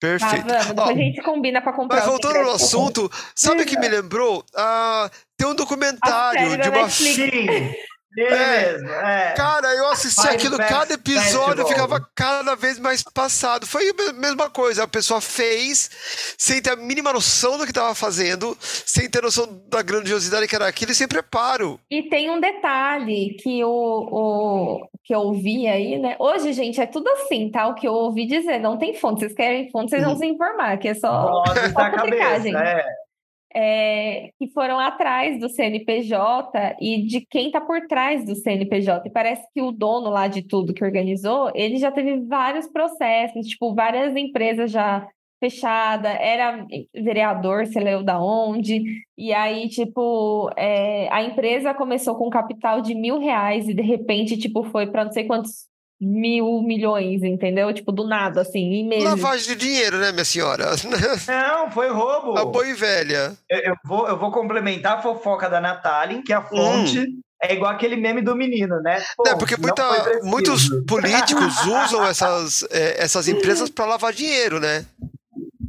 Perfeito. vamos. Ó, a gente combina pra comprar. mas voltando ao assunto, sabe o que me lembrou? Ah, tem um documentário de uma. Netflix. Sim, É. mesmo. É. Cara, eu assisti Five aquilo, cada episódio Festival. ficava cada vez mais passado. Foi a me- mesma coisa, a pessoa fez sem ter a mínima noção do que estava fazendo, sem ter noção da grandiosidade que era aquilo e sem preparo. E tem um detalhe que o, o que eu ouvi aí, né? Hoje, gente, é tudo assim, tá? O que eu ouvi dizer, não tem fonte. Vocês querem fonte, vocês vão se informar, que é só. Vozes da futricagem. cabeça. É. é, que foram atrás do CNPJ e de quem está por trás do CNPJ. E parece que o dono lá de tudo que organizou, ele já teve vários processos, tipo, várias empresas já fechadas, era vereador, sei lá da onde, e aí, tipo, é, a empresa começou com um capital de mil reais e de repente, tipo, foi para não sei quantos mil milhões, entendeu? Tipo, do nada, assim, em meses. Lavagem de dinheiro, né, minha senhora? Não, foi roubo. A boi velha. Eu, eu vou, eu vou complementar a fofoca da Natália, que a fonte é igual aquele meme do menino, né? Pô, É, porque muita- muitos políticos usam essas, é, essas empresas para lavar dinheiro, né?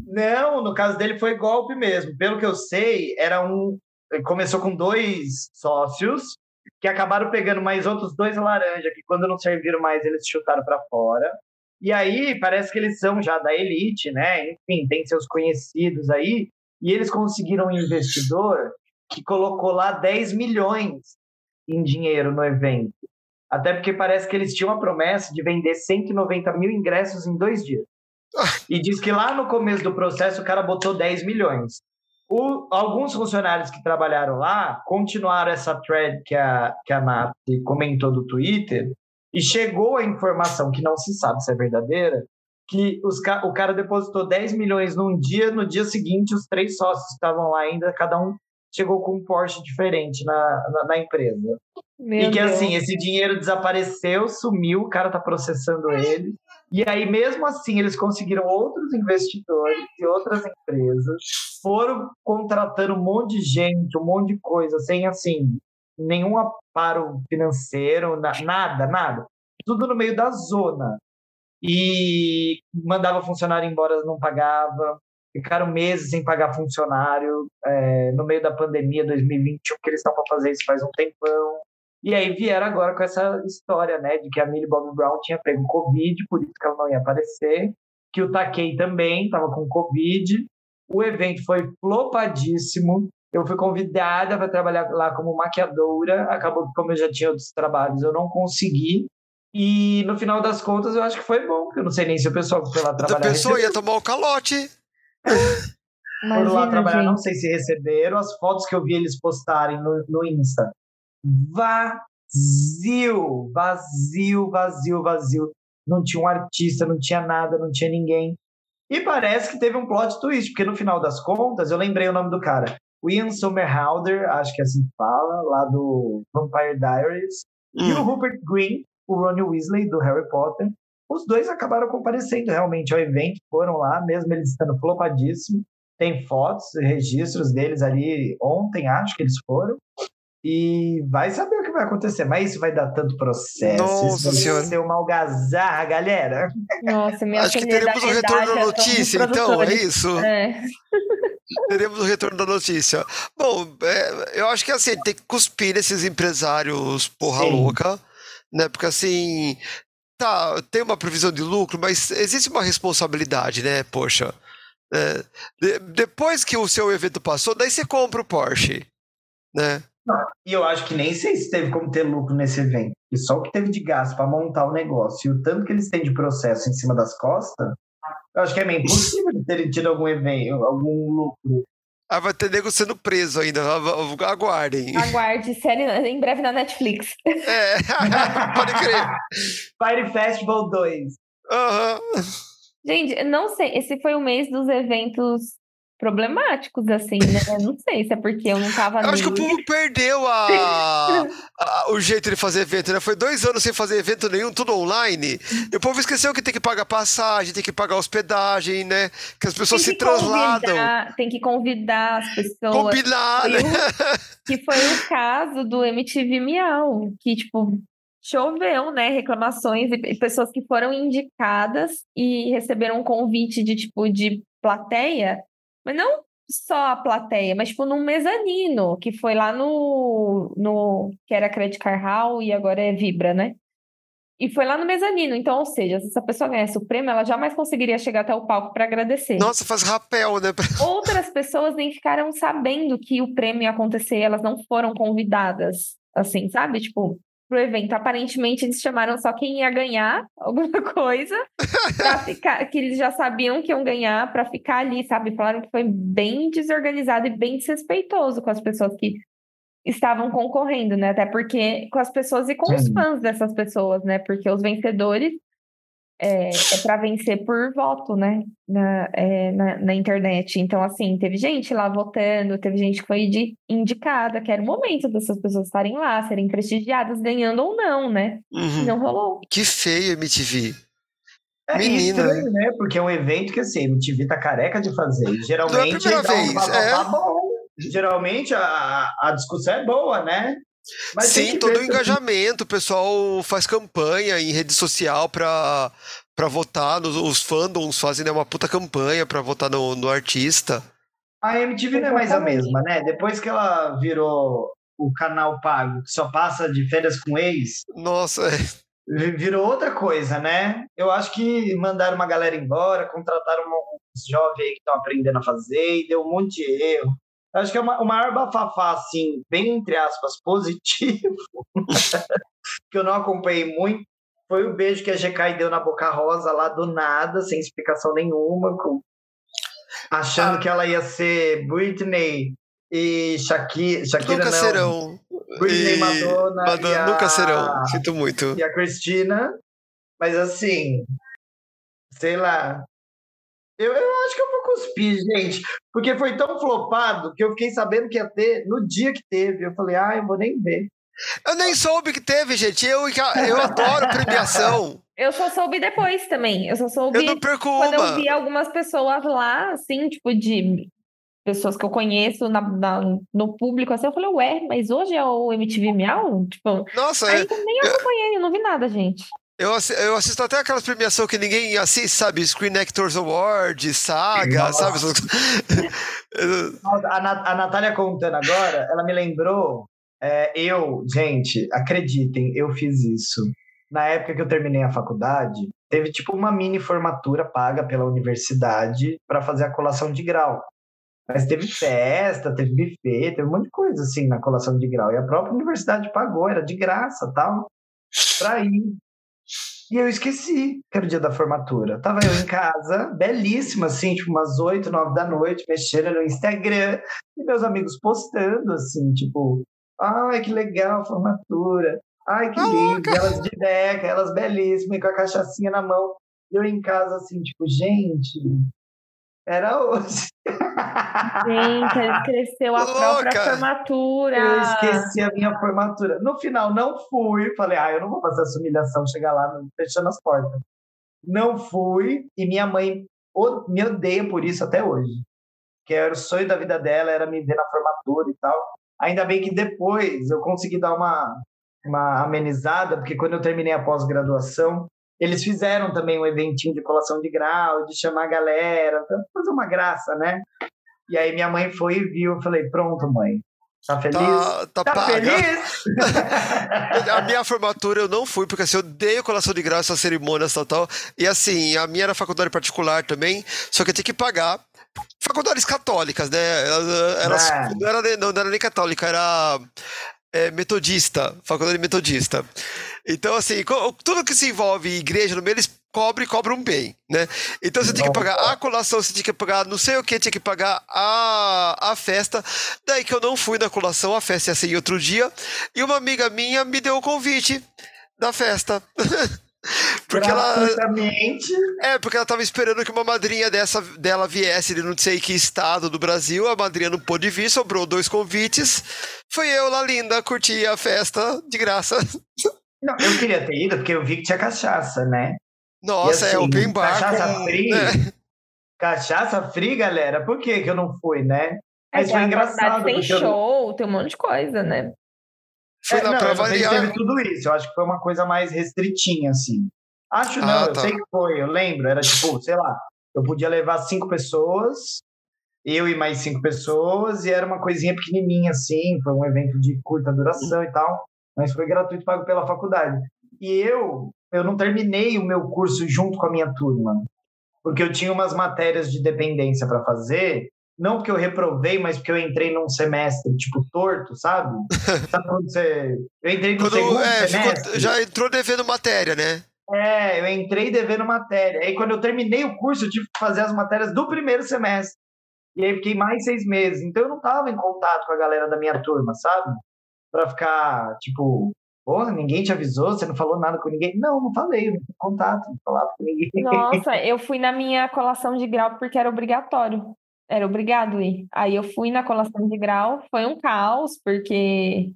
Não, no caso dele foi golpe mesmo. Pelo que eu sei, era um. Começou com dois sócios que acabaram pegando mais outros dois laranja, que quando não serviram mais, eles chutaram para fora. E aí, parece que eles são já da elite, né? Enfim, tem seus conhecidos aí. E eles conseguiram um investidor que colocou lá 10 milhões em dinheiro no evento. Até porque parece que eles tinham a promessa de vender 190 mil ingressos em dois dias. E diz que lá no começo do processo o cara botou 10 milhões. O- alguns funcionários que trabalharam lá continuaram essa thread que a, que a Nath comentou do Twitter e chegou a informação, que não se sabe se é verdadeira, que os, o cara depositou 10 milhões num dia, no dia seguinte os três sócios que estavam lá ainda, cada um chegou com um Porsche diferente na, na, na empresa. Meu e que Deus. assim, esse dinheiro desapareceu, sumiu, o cara tá processando ele. E aí, mesmo assim, eles conseguiram outros investidores e outras empresas, foram contratando um monte de gente, um monte de coisa, sem assim, nenhum aparo financeiro, na- nada, nada. Tudo no meio da zona. E mandava funcionário embora, não pagava. Ficaram meses sem pagar funcionário, é, no meio da pandemia 2021, que eles estão para fazer isso faz um tempão. E aí vieram agora com essa história, né, de que a Millie Bobby Brown tinha pego Covid, por isso que ela não ia aparecer, que o Takei também estava com Covid. O evento foi flopadíssimo. Eu fui convidada para trabalhar lá como maquiadora. Acabou que, como eu já tinha outros trabalhos, eu não consegui. E no final das contas, eu acho que foi bom, porque eu não sei nem se o pessoal que foi lá trabalhar. A pessoa ia tomar o calote. Imagina, Foram lá trabalhar, gente. não sei se receberam. As fotos que eu vi eles postarem no, no Insta. Vazio, vazio, vazio, vazio. Não tinha um artista, não tinha nada, não tinha ninguém. E parece que teve um plot twist, porque no final das contas, eu lembrei o nome do cara. Ian Somerhalder, acho que é assim que fala, lá do Vampire Diaries. Hum. E o Rupert Green, o Ronnie Weasley, do Harry Potter. Os dois acabaram comparecendo realmente ao evento, foram lá, mesmo eles estando flopadíssimos. Tem fotos, registros deles ali ontem, acho que eles foram. E vai saber o que vai acontecer, mas isso vai dar tanto processo. Nossa isso vai ser uma algazarra, galera. Nossa, minha Acho que teremos o retorno da notícia, então, é isso? É. Teremos o retorno da notícia. Bom, é, eu acho que assim, tem que cuspir esses empresários porra Sim. louca, né? Porque assim, tá, tem uma previsão de lucro, mas existe uma responsabilidade, né? Poxa. É, de, depois que o seu evento passou, daí você compra o Porsche, né? E eu acho que nem sei se teve como ter lucro nesse evento. E só o que teve de gasto para montar o negócio e o tanto que eles têm de processo em cima das costas, eu acho que é meio impossível de terem tido algum evento, algum lucro. Ah, vai ter nego sendo preso ainda. Aguardem. Aguarde, série em breve na Netflix. É, pode crer. Fire Festival 2. Aham. Uhum. Gente, não sei, esse foi o mês dos eventos problemáticos, assim, né? Não sei se é porque eu não tava. Eu acho que o público perdeu a, a, o jeito de fazer evento, né? Foi dois anos sem fazer evento nenhum, tudo online. E o povo esqueceu que tem que pagar passagem, tem que pagar hospedagem, né? Que as pessoas se trasladam. Tem que convidar as pessoas. Combinar, né? que foi o caso do MTV Miau, que, tipo, choveu, né, reclamações e pessoas que foram indicadas e receberam um convite de tipo de plateia mas não só a plateia, mas tipo num mezanino, que foi lá no, no que era Credit Car Hall e agora é Vibra, né? E foi lá no mezanino. Então, ou seja, se essa pessoa ganhasse o prêmio, ela jamais conseguiria chegar até o palco para agradecer. Nossa, faz rapel, né? Outras pessoas nem ficaram sabendo que o prêmio ia acontecer, elas não foram convidadas, assim, sabe? Tipo, pro evento. Aparentemente, eles chamaram só quem ia ganhar alguma coisa para ficar, que eles já sabiam que iam ganhar para ficar ali, sabe? Falaram que foi bem desorganizado e bem desrespeitoso com as pessoas que estavam concorrendo, né? Até porque com as pessoas e com os fãs dessas pessoas, né? Porque os vencedores é, é para vencer por voto, né? Na, é, na, na, internet. Então, assim, teve gente lá votando, teve gente que foi de, indicada, que era o momento dessas pessoas estarem lá, serem prestigiadas, ganhando ou não, né? Uhum. Não rolou. Que feio, MTV. É Menina. Estranho, né? Porque é um evento que assim, a MTV tá careca de fazer. Geralmente Não é a primeira vez. é... bom. Geralmente a, a discussão é boa, né? Mas Sim, todo o engajamento, o pessoal faz campanha em rede social para para votar, nos, os fandoms fazem né, uma puta campanha para votar no, no artista. A MTV não é mais a mesma, né? Depois que ela virou o canal pago, que só passa de férias com ex. Nossa, é. Virou outra coisa, né? Eu acho que mandaram uma galera embora, contrataram uns jovens aí que estão aprendendo a fazer e deu um monte de erro. Acho que é uma, o maior bafafá, assim, bem entre aspas, positivo, que eu não acompanhei muito, foi o beijo que a GK deu na Boca Rosa lá do nada, sem explicação nenhuma, com... achando ah. que ela ia ser Britney e Shakira, Shakira nunca não. serão. Britney, e... Madonna, Madonna a... nunca serão. Sinto muito. E a Cristina, mas assim, sei lá, eu, eu acho que eu vou cuspir, gente. Porque foi tão flopado que eu fiquei sabendo que ia ter no dia que teve. Eu falei, ah, eu vou nem ver. Eu nem soube que teve, gente. Eu, eu adoro premiação. Eu só soube depois também. Eu só soube eu não perco quando uma. eu vi algumas pessoas lá, assim, tipo, de pessoas que eu conheço na, na, no público, assim, eu falei, ué, mas hoje é o MTV Miau? Tipo, Nossa, aí é, nem acompanhei, eu não vi nada, gente. Eu, eu assisto até aquelas premiações que ninguém assiste, sabe? Screen Actors Awards, Saga, Nossa. sabe? a, a Natália contando agora, ela me lembrou. É, eu, gente, acreditem, eu fiz isso. Na época que eu terminei a faculdade, teve tipo uma mini formatura paga pela universidade para fazer a colação de grau. Mas teve festa, teve buffet, teve um monte de coisa assim na colação de grau. E a própria universidade pagou, era de graça tal, para ir. E eu esqueci que era o dia da formatura. Tava eu em casa, belíssima, assim, tipo umas 8, 9 da noite, mexendo no Instagram, e meus amigos postando, assim, tipo, ai, que legal a formatura. Ai, que ah, lindo. Elas de beca, elas belíssimas, com a cachaçinha na mão. Eu em casa, assim, tipo, gente, era hoje. Gente, esqueceu a própria formatura. Eu esqueci a minha formatura. No final, não fui. Falei, ah, eu não vou fazer essa humilhação, chegar lá fechando as portas. Não fui. E minha mãe me odeia por isso até hoje. Que era o sonho da vida dela, era me ver na formatura e tal. Ainda bem que depois eu consegui dar uma, uma amenizada, porque quando eu terminei a pós-graduação, eles fizeram também um eventinho de colação de grau, de chamar a galera, fazer uma graça, né? E aí minha mãe foi e viu, eu falei, pronto, mãe, Tá feliz? Tá, tá, tá feliz? a minha formatura eu não fui, porque assim, eu odeio colação de grau, essas cerimônias tal, tal. E assim, a minha era faculdade particular também, só que eu tinha que pagar. Faculdades católicas, né? Elas, elas é. não, era, não, não era nem católica, era é, metodista, faculdade metodista. Então, assim, tudo que se envolve igreja no meio, eles cobrem cobram bem, né? Então você tinha que pagar a colação, você tinha que pagar não sei o que, tinha que pagar a, a festa. Daí que eu não fui na colação, a festa ia ser em outro dia. E uma amiga minha me deu o convite da festa. Porque ela. É, porque ela tava esperando que uma madrinha dessa, dela viesse de não sei que estado do Brasil. A madrinha não pôde vir, sobrou dois convites. Foi eu lá linda, curti a festa de graça. Não, eu queria ter ido porque eu vi que tinha cachaça, né? Nossa, é assim, é open bar. Cachaça com... free. Né? Cachaça free, galera. Por que, que eu não fui, né? Mas é, foi engraçado. Tem show, eu... tem um monte de coisa, né? Foi é, lá para avaliar. Teve tudo isso. Eu acho que foi uma coisa mais restritinha, assim. Acho ah, não, tá. eu sei que foi, eu lembro. Era tipo, sei lá, eu podia levar cinco pessoas, eu e mais cinco pessoas, e era uma coisinha pequenininha, assim. Foi um evento de curta duração e tal, mas foi gratuito, pago pela faculdade. E eu, eu não terminei o meu curso junto com a minha turma, porque eu tinha umas matérias de dependência para fazer não porque eu reprovei, mas porque eu entrei num semestre, tipo, torto, sabe? sabe quando você... Eu entrei no quando, segundo é, semestre. Ficou, já entrou devendo matéria, né? É, eu entrei devendo matéria. Aí quando eu terminei o curso, eu tive que fazer as matérias do primeiro semestre. E aí fiquei mais seis meses. Então eu não tava em contato com a galera da minha turma, sabe? Pra ficar, tipo, porra, ninguém te avisou, você não falou nada com ninguém. Não, não falei, não tive contato, não falava com ninguém. Nossa, eu fui na minha colação de grau porque era obrigatório era obrigado ir. Aí eu fui na colação de grau, foi um caos, porque.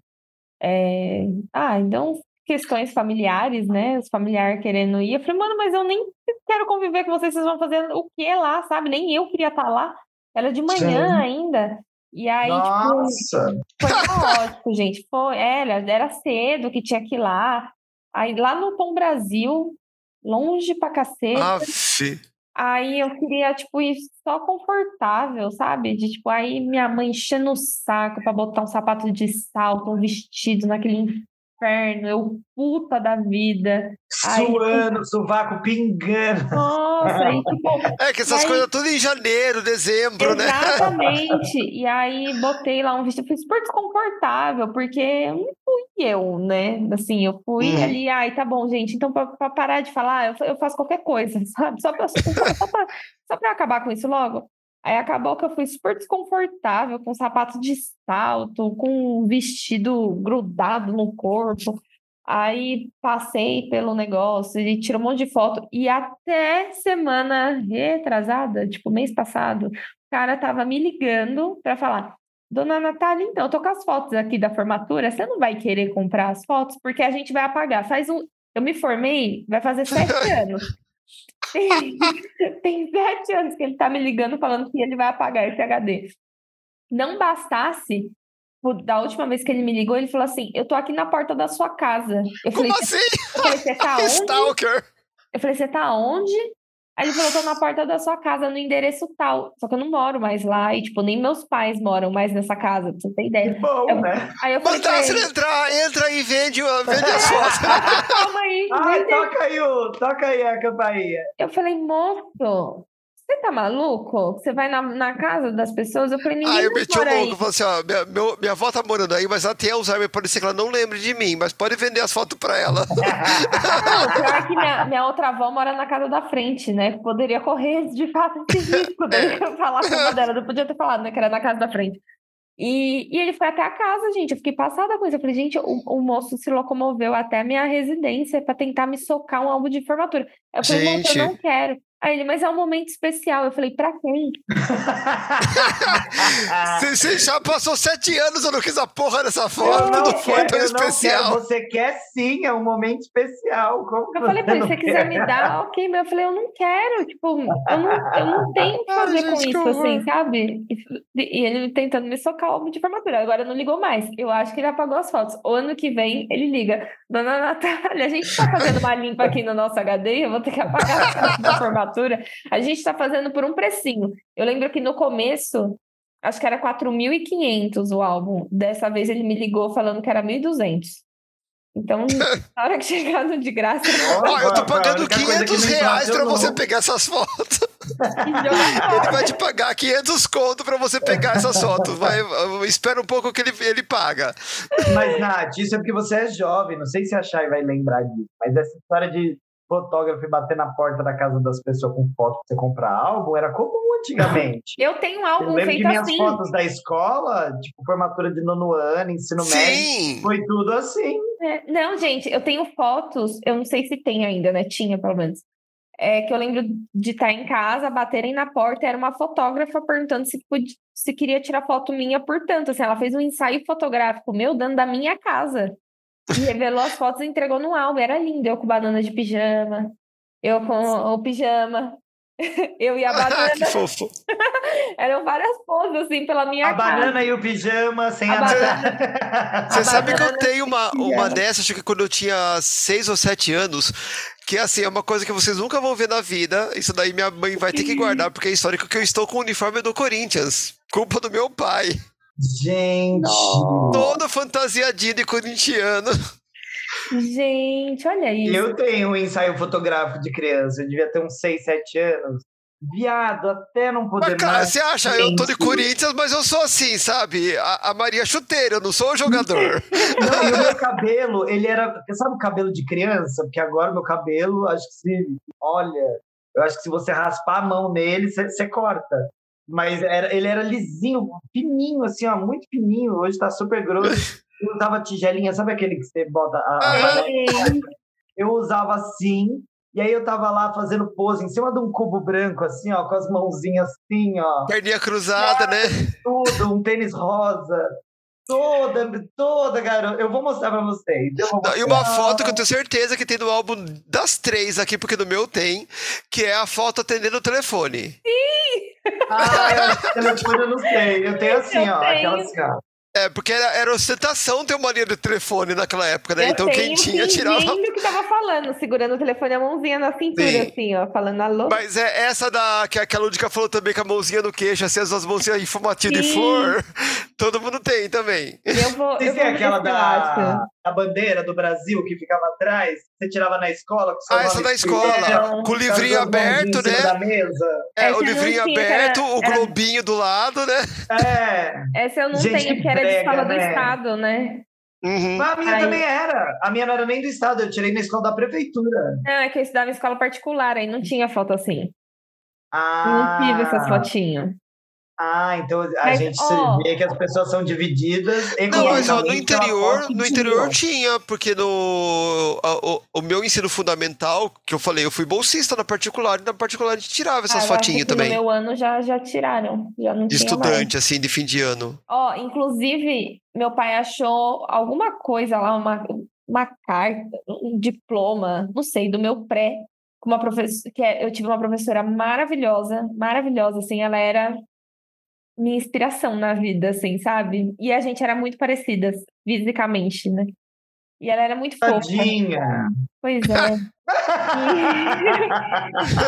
É... Ah, então questões familiares, né? Os familiares querendo ir. Eu falei, mano, mas eu nem quero conviver com vocês, vocês vão fazer o que lá, sabe? Nem eu queria estar lá. Era de manhã Sim. ainda. E aí, tipo, Nossa. tipo, foi caótico, gente. Foi, era, era cedo que tinha que ir lá. Aí lá no Pão Brasil, longe pra cacete. Aff. Aí eu queria, tipo, ir só confortável, sabe? De, tipo, aí minha mãe enchendo o saco para botar um sapato de salto, um vestido naquele inferno, eu puta da vida. Suando, aí, sovaco pingando. Nossa, aí, tipo, É que essas aí, coisas tudo em janeiro, dezembro, exatamente. né? Exatamente. E aí botei lá um vestido, fui super desconfortável, porque não fui eu, né? Assim, eu fui hum. ali, ai, tá bom, gente, então pra, pra parar de falar, eu, eu faço qualquer coisa, sabe? Só pra, só, só, pra, só pra acabar com isso logo. Aí acabou que eu fui super desconfortável, com sapato de salto, com um vestido grudado no corpo. Aí passei pelo negócio e tirou um monte de foto. E até semana retrasada, tipo mês passado, o cara tava me ligando para falar: Dona Natália, então, eu tô com as fotos aqui da formatura. Você não vai querer comprar as fotos? Porque a gente vai apagar. Faz um. Eu me formei, vai fazer sete anos. Tem, tem sete anos que ele tá me ligando falando que ele vai apagar esse HD. Não bastasse, da última vez que ele me ligou, ele falou assim: Eu tô aqui na porta da sua casa. Eu Como falei, assim? eu falei, você tá onde? Stalker. Eu falei, você tá onde? Aí ele falou, tô na porta da sua casa, no endereço tal. Só que eu não moro mais lá, e, tipo, nem meus pais moram mais nessa casa, pra você ter Que ideia. bom, Eu- né? Aí eu falei se ele, entrar, entra e vende, vende as fotos. calma aí. Ai, toca aí, o- toca aí a campainha. Eu falei, moço, você tá maluco? Você vai na, na casa das pessoas? Eu falei, ninguém Aí eu meti o louco, falei assim, ó, minha, meu- minha avó tá morando aí, mas ela tem Alzheimer, pode ser que ela não lembre de mim, mas pode vender as fotos pra ela. Não, pior é que minha, minha outra avó mora na casa da frente, né? Poderia correr de fato esse risco dele falar com a dela. Não podia ter falado, né? Que era na casa da frente. E, e ele foi até a casa, gente. Eu fiquei passada com isso. Eu falei, gente, o, o moço se locomoveu até a minha residência para tentar me socar um álbum de formatura. Eu falei, moço, Gente. eu não quero. Aí ele, mas é um momento especial. Eu falei, pra quem? Você, você já passou sete anos, eu não quis a porra dessa foto, não, não foi quero, tão eu não quero. especial. Você quer sim, é um momento especial. Como que Eu falei pra ele, se você quiser me dar, ok, mas eu falei, eu não quero, tipo, eu não, eu não tenho o que Ai, fazer gente, com que isso, assim, sabe? E, e ele tentando me socar o de formatura, agora não ligou mais. Eu acho que ele apagou as fotos. O ano que vem, ele liga. Dona Natália, a gente tá fazendo uma limpa aqui no nosso HD, eu vou ter que apagar as fotos da formatura. A gente tá fazendo por um precinho. Eu lembro que no começo, acho que era 4.500 o álbum. Dessa vez ele me ligou falando que era 1.200. Então, na hora que chegar no de graça, Ó, eu tô pagando única coisa que 500 não reais pra você pegar essas fotos. Ele vai te pagar 500 conto pra você pegar essas fotos. Vai, espera um pouco que ele, ele paga. Mas, Nath, isso é porque você é jovem. Não sei se a Chay vai lembrar disso. Mas essa história de fotógrafo e bater na porta da casa das pessoas com foto pra você comprar álbum era comum antigamente. Eu tenho um Eu álbum lembro de feito minhas assim. fotos da escola, tipo, formatura de nono ano, ensino médio. Sim! Foi tudo assim. É, não, gente, eu tenho fotos, eu não sei se tem ainda, né? Tinha, pelo menos. É que eu lembro de estar em casa, baterem na porta, era uma fotógrafa perguntando se, podia, se queria tirar foto minha, portanto, assim, ela fez um ensaio fotográfico meu dentro da minha casa. E revelou as fotos e entregou no álbum. Era lindo. Eu com banana de pijama, eu com o pijama, eu e a Ah, que banana. fofo. Eram várias poses, assim, pela minha A casa. banana e o pijama sem A a, banana. Você A sabe que eu banana tenho uma, uma dessas, acho que quando eu tinha seis ou sete anos, que assim, é uma coisa que vocês nunca vão ver na vida. Isso daí minha mãe vai ter que guardar, porque é histórico que eu estou com o uniforme do Corinthians. Culpa do meu pai. Gente. Todo fantasiadinho de corintiano. Gente, olha isso. Eu tenho um ensaio fotográfico de criança. Eu devia ter uns 6, 7 anos. Viado, até não poder Mas, cara, mais. você acha? Eu tô de Gente. Corinthians, mas eu sou assim, sabe? A, a Maria Chuteira, eu não sou o jogador. Não, e o meu cabelo, ele era. Você sabe o cabelo de criança? Porque agora meu cabelo, acho que se. Olha, eu acho que se você raspar a mão nele, você, você corta. Mas era, ele era lisinho, fininho, assim, ó, muito fininho. Hoje tá super grosso. Eu usava tigelinha, sabe aquele que você bota a. a? Eu usava assim. E aí eu tava lá fazendo pose em cima de um cubo branco, assim, ó, com as mãozinhas assim, ó Perninha cruzada, né? tudo, um tênis rosa, toda, toda, garota. Eu vou mostrar pra vocês. Vou E mostrar. uma foto que eu tenho certeza que tem no álbum das três aqui, porque no meu tem, que é a foto atendendo o telefone. Ah, eu acho que telefone eu não sei. Eu tenho assim, Eu ó, tenho. aquela assim, ó. É, porque era, era ostentação ter uma linha de telefone naquela época, né? Eu Então quem tinha tirava. fingindo que tava falando, segurando o telefone a mãozinha na cintura, Sim. assim, ó, falando alô. Mas é essa da que, a- que a Lúdica falou também com a mãozinha no queixo, assim, as duas mãozinhas em fumatinho de flor. Todo mundo tem também. Eu vou, eu Vocês têm aquela eu da, da bandeira do Brasil que ficava atrás? Você tirava na escola? Ah, essa da escola, Não. com o as livrinho aberto, né? Da mesa. É, Essa o livrinho aberto, era- o era- globinho do lado, né? É. Essa eu não Gente, tenho, que porque era de escola do né? estado, né? Uhum. Mas a minha Aí- também era. A minha não era nem do estado, eu tirei na escola da prefeitura. Não, é que eu estudava em escola particular, aí não tinha foto assim. Ah, Não tive essas fotinhas. Ah, então a Mas, gente ó. vê que as pessoas são divididas. Não, mas ó, no interior, no interior tinha, porque no a- o, o meu ensino fundamental, que eu falei, eu fui bolsista na particular, e na particular a gente tirava essas Ah, fotinhas também. No meu ano já, já tiraram, já não De tinha mais. estudante, assim, de fim de ano. Ó, inclusive, meu pai achou alguma coisa lá, uma, uma carta, um diploma, não sei, do meu pré, com uma professora, que é- eu tive uma professora maravilhosa, maravilhosa, assim, ela era minha inspiração na vida, assim, sabe? E a gente era muito parecidas fisicamente, né? E ela era muito fofa. Tadinha! Pois é.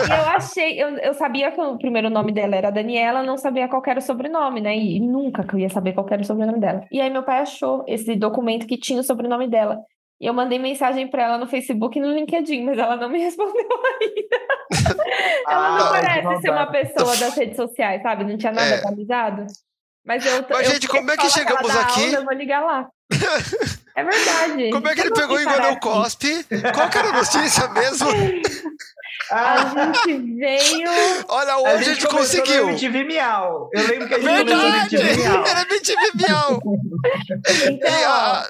E, eu achei, eu, eu sabia que o primeiro nome dela era Daniela, não sabia qual era o sobrenome, né? E nunca que eu ia saber qual era o sobrenome dela. E aí meu pai achou esse documento que tinha o sobrenome dela. E eu mandei mensagem para ela no Facebook e no LinkedIn, mas ela não me respondeu ainda. ela não Ah, parece ser uma pessoa das redes sociais, sabe? Não tinha nada É. atualizado. Mas eu Mas, eu gente, como é que chegamos aqui? aula, eu vou ligar lá. É verdade. Como é que ele pegou e enganou o cospe? Qual que era a notícia mesmo? A gente veio. Olha, a hoje a gente gente começou conseguiu. no MTV Miau. Eu lembro que a gente começou no Verdade! MTV Miau. Era MTV Miau. Então, E ó, a-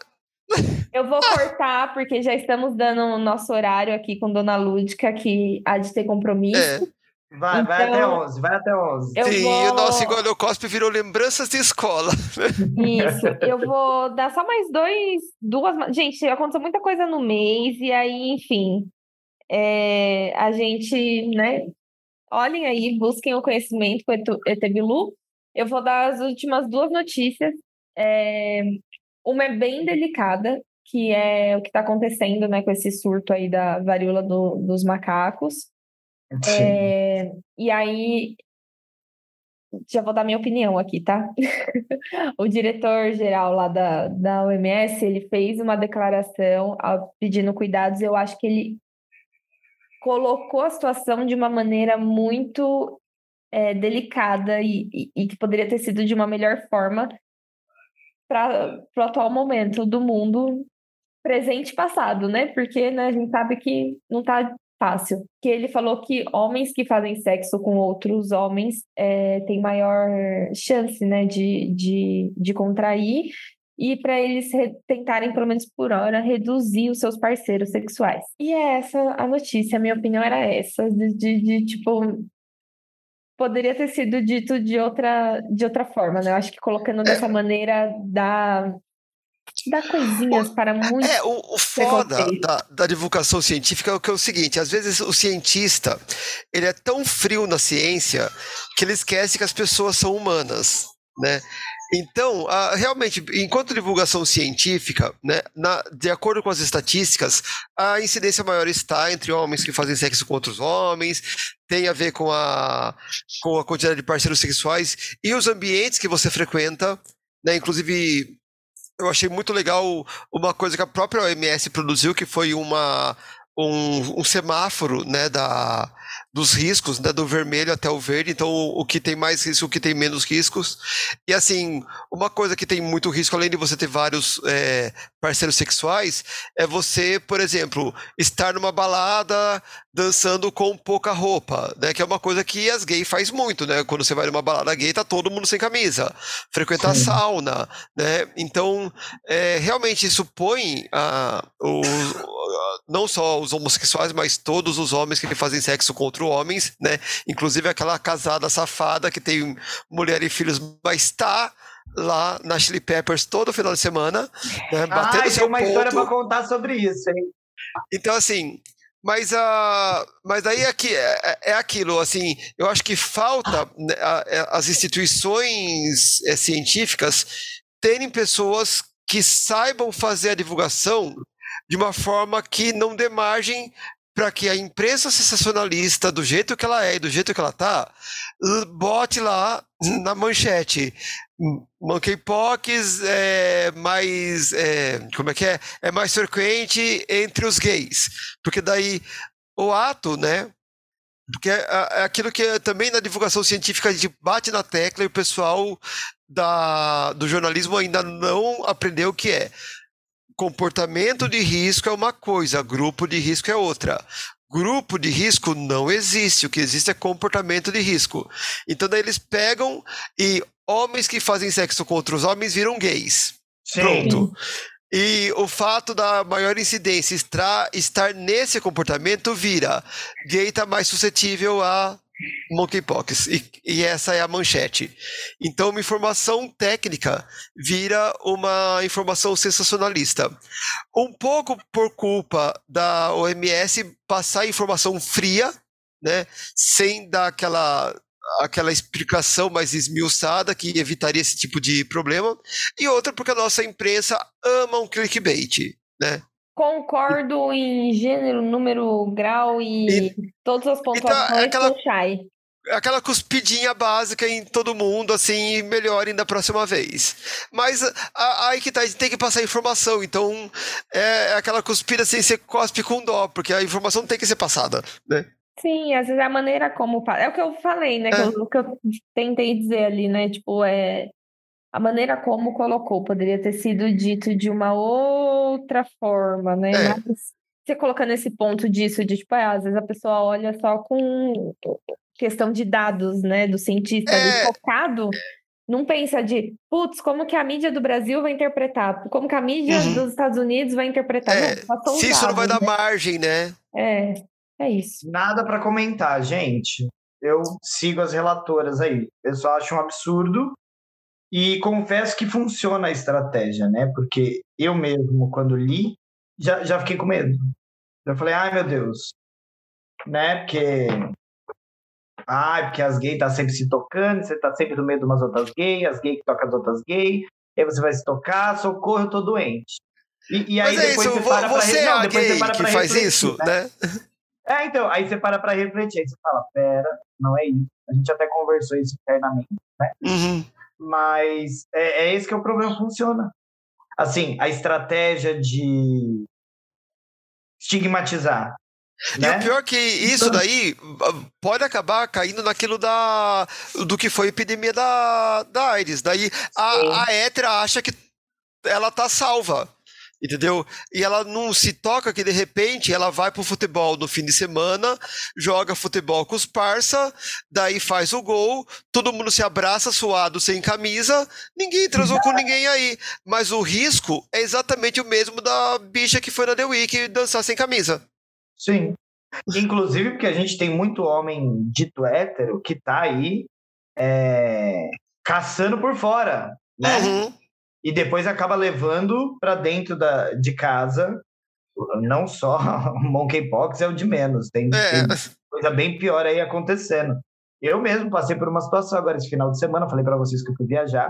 eu vou cortar, porque já estamos dando o nosso horário aqui com Dona Lúdica, que há de ter compromisso. é, Vai, vai Então, até 11, vai até 11. Eu sim, vou... o nosso engolhou cospe virou lembranças de escola. Isso, eu vou dar só mais dois, duas. Gente, aconteceu muita coisa no mês, e aí, enfim, é, a gente, né? Olhem aí, busquem o conhecimento com Etu- Etebilu. Eu vou dar as últimas duas notícias. É, uma é bem delicada, que é o que está acontecendo, né, com esse surto aí da varíola do- dos macacos. É, e aí, já vou dar minha opinião aqui, tá? O diretor-geral lá da, da OMS, ele fez uma declaração ah, pedindo cuidados. Eu acho que ele colocou a situação de uma maneira muito é, delicada e, e, e que poderia ter sido de uma melhor forma para o atual momento do mundo presente e passado, né? Porque né, a gente sabe que não tá fácil. Que ele falou que homens que fazem sexo com outros homens é, têm maior chance, né, de, de, de contrair e para eles re- tentarem, pelo menos por hora, reduzir os seus parceiros sexuais. E é essa a notícia, a minha opinião era essa, de, de, de, tipo. Poderia ter sido dito de outra, de outra forma, né? Eu acho que colocando dessa maneira dá, dá coisinhas para muitos. É, o, o foda da, da divulgação científica é o que é o seguinte, às vezes o cientista, ele é tão frio na ciência que ele esquece que as pessoas são humanas, né? Então, realmente, enquanto divulgação científica, né, na- de acordo com as estatísticas, a incidência maior está entre homens que fazem sexo com outros homens, tem a ver com a, com a quantidade de parceiros sexuais e os ambientes que você frequenta, né? Inclusive, eu achei muito legal uma coisa que a própria OMS produziu, que foi uma, um, um semáforo né, da, dos riscos, né, do vermelho até o verde, então o, o que tem mais risco, o que tem menos riscos. E assim, uma coisa que tem muito risco, além de você ter vários é, parceiros sexuais, é você, por exemplo, estar numa balada dançando com pouca roupa, né? Que é uma coisa que as gays faz muito, né? Quando você vai numa balada gay, tá todo mundo sem camisa. Frequentar Sim. sauna, né? Então, é, realmente isso põe a, os, não só os homossexuais, mas todos os homens que fazem sexo contra homens, né? Inclusive aquela casada safada que tem mulher e filhos, mas tá lá na Chili Peppers todo final de semana, né? Ah, Batendo tem seu uma história ponto. pra contar sobre isso, hein? Então, assim, mas, a, mas aí aqui, é, é aquilo, assim, eu acho que falta né, a- as instituições eh, científicas terem pessoas que saibam fazer a divulgação de uma forma que não dê margem para que a imprensa sensacionalista, do jeito que ela é e do jeito que ela tá, bote lá na manchete. Monkeypox é mais. é, como é que é? É mais frequente entre os gays. Porque daí o ato, né? Porque é, é aquilo que é também na divulgação científica a gente bate na tecla e o pessoal da, do jornalismo ainda não aprendeu o que é. Comportamento de risco é uma coisa, grupo de risco é outra. Grupo de risco não existe, o que existe é comportamento de risco. Então daí eles pegam e homens que fazem sexo com outros homens viram gays. Sim. Pronto. E o fato da maior incidência estar, estar nesse comportamento vira gay está mais suscetível a monkeypox. E, e essa é a manchete. Então, uma informação técnica vira uma informação sensacionalista. Um pouco por culpa da OMS passar informação fria, né, sem dar aquela aquela explicação mais esmiuçada que evitaria esse tipo de problema, e outra porque a nossa imprensa ama um clickbait, né? Concordo em gênero, número, grau e, e todas as pontuações então, aquela, aquela cuspidinha básica em todo mundo, assim, melhorem da próxima vez. Mas aí que tá, a gente tem que passar informação, então é, é aquela cuspida assim, você cospe com dó, porque a informação tem que ser passada, né? Sim, às vezes é a maneira como. É o que eu falei, né? É. o que eu tentei dizer ali, né? Tipo, é. A maneira como colocou poderia ter sido dito de uma outra forma, né? É. Mas você colocando esse ponto disso, de tipo, é, às vezes a pessoa olha só com questão de dados, né? Do cientista é. ali focado não pensa de, putz, como que a mídia do Brasil vai interpretar? Como que a mídia uhum. dos Estados Unidos vai interpretar? É, não, se isso dados, não vai dar né? margem, né? É, é isso. Nada para comentar, gente. Eu sigo as relatoras aí. O pessoal acha um absurdo e confesso que funciona a estratégia, né? Porque eu mesmo, quando li, já, já fiquei com medo. Eu falei, ai meu Deus, né? Porque. Ai, porque as gays tá sempre se tocando, você tá sempre no meio de umas outras gays, as gays que tocam as outras gays, aí você vai se tocar, socorro, eu tô doente. E, e aí Mas é depois isso, você para você pra... é não, a gay que faz isso, né? né? É, então, aí você para pra refletir, aí você fala, pera, não é isso. A gente até conversou isso internamente, né? Uhum. Mas é, é esse que é o problema, funciona. Assim, a estratégia de estigmatizar. Né? E o pior é que isso então daí pode acabar caindo naquilo da do que foi a epidemia da, da AIDS. Daí a, a hétera acha que ela tá salva. Entendeu? E ela não se toca que de repente ela vai pro futebol no fim de semana, joga futebol com os parça, daí faz o gol, todo mundo se abraça suado sem camisa, ninguém transou com ninguém aí. Mas o risco é exatamente o mesmo da bicha que foi na The Week dançar sem camisa. Sim. Inclusive porque a gente tem muito homem dito hétero que tá aí é, caçando por fora, né? Uhum e depois acaba levando para dentro da, de casa. Não só monkeypox é o de menos, tem, é. tem, coisa bem pior aí acontecendo. Eu mesmo passei por uma situação agora esse final de semana, falei para vocês que eu fui viajar.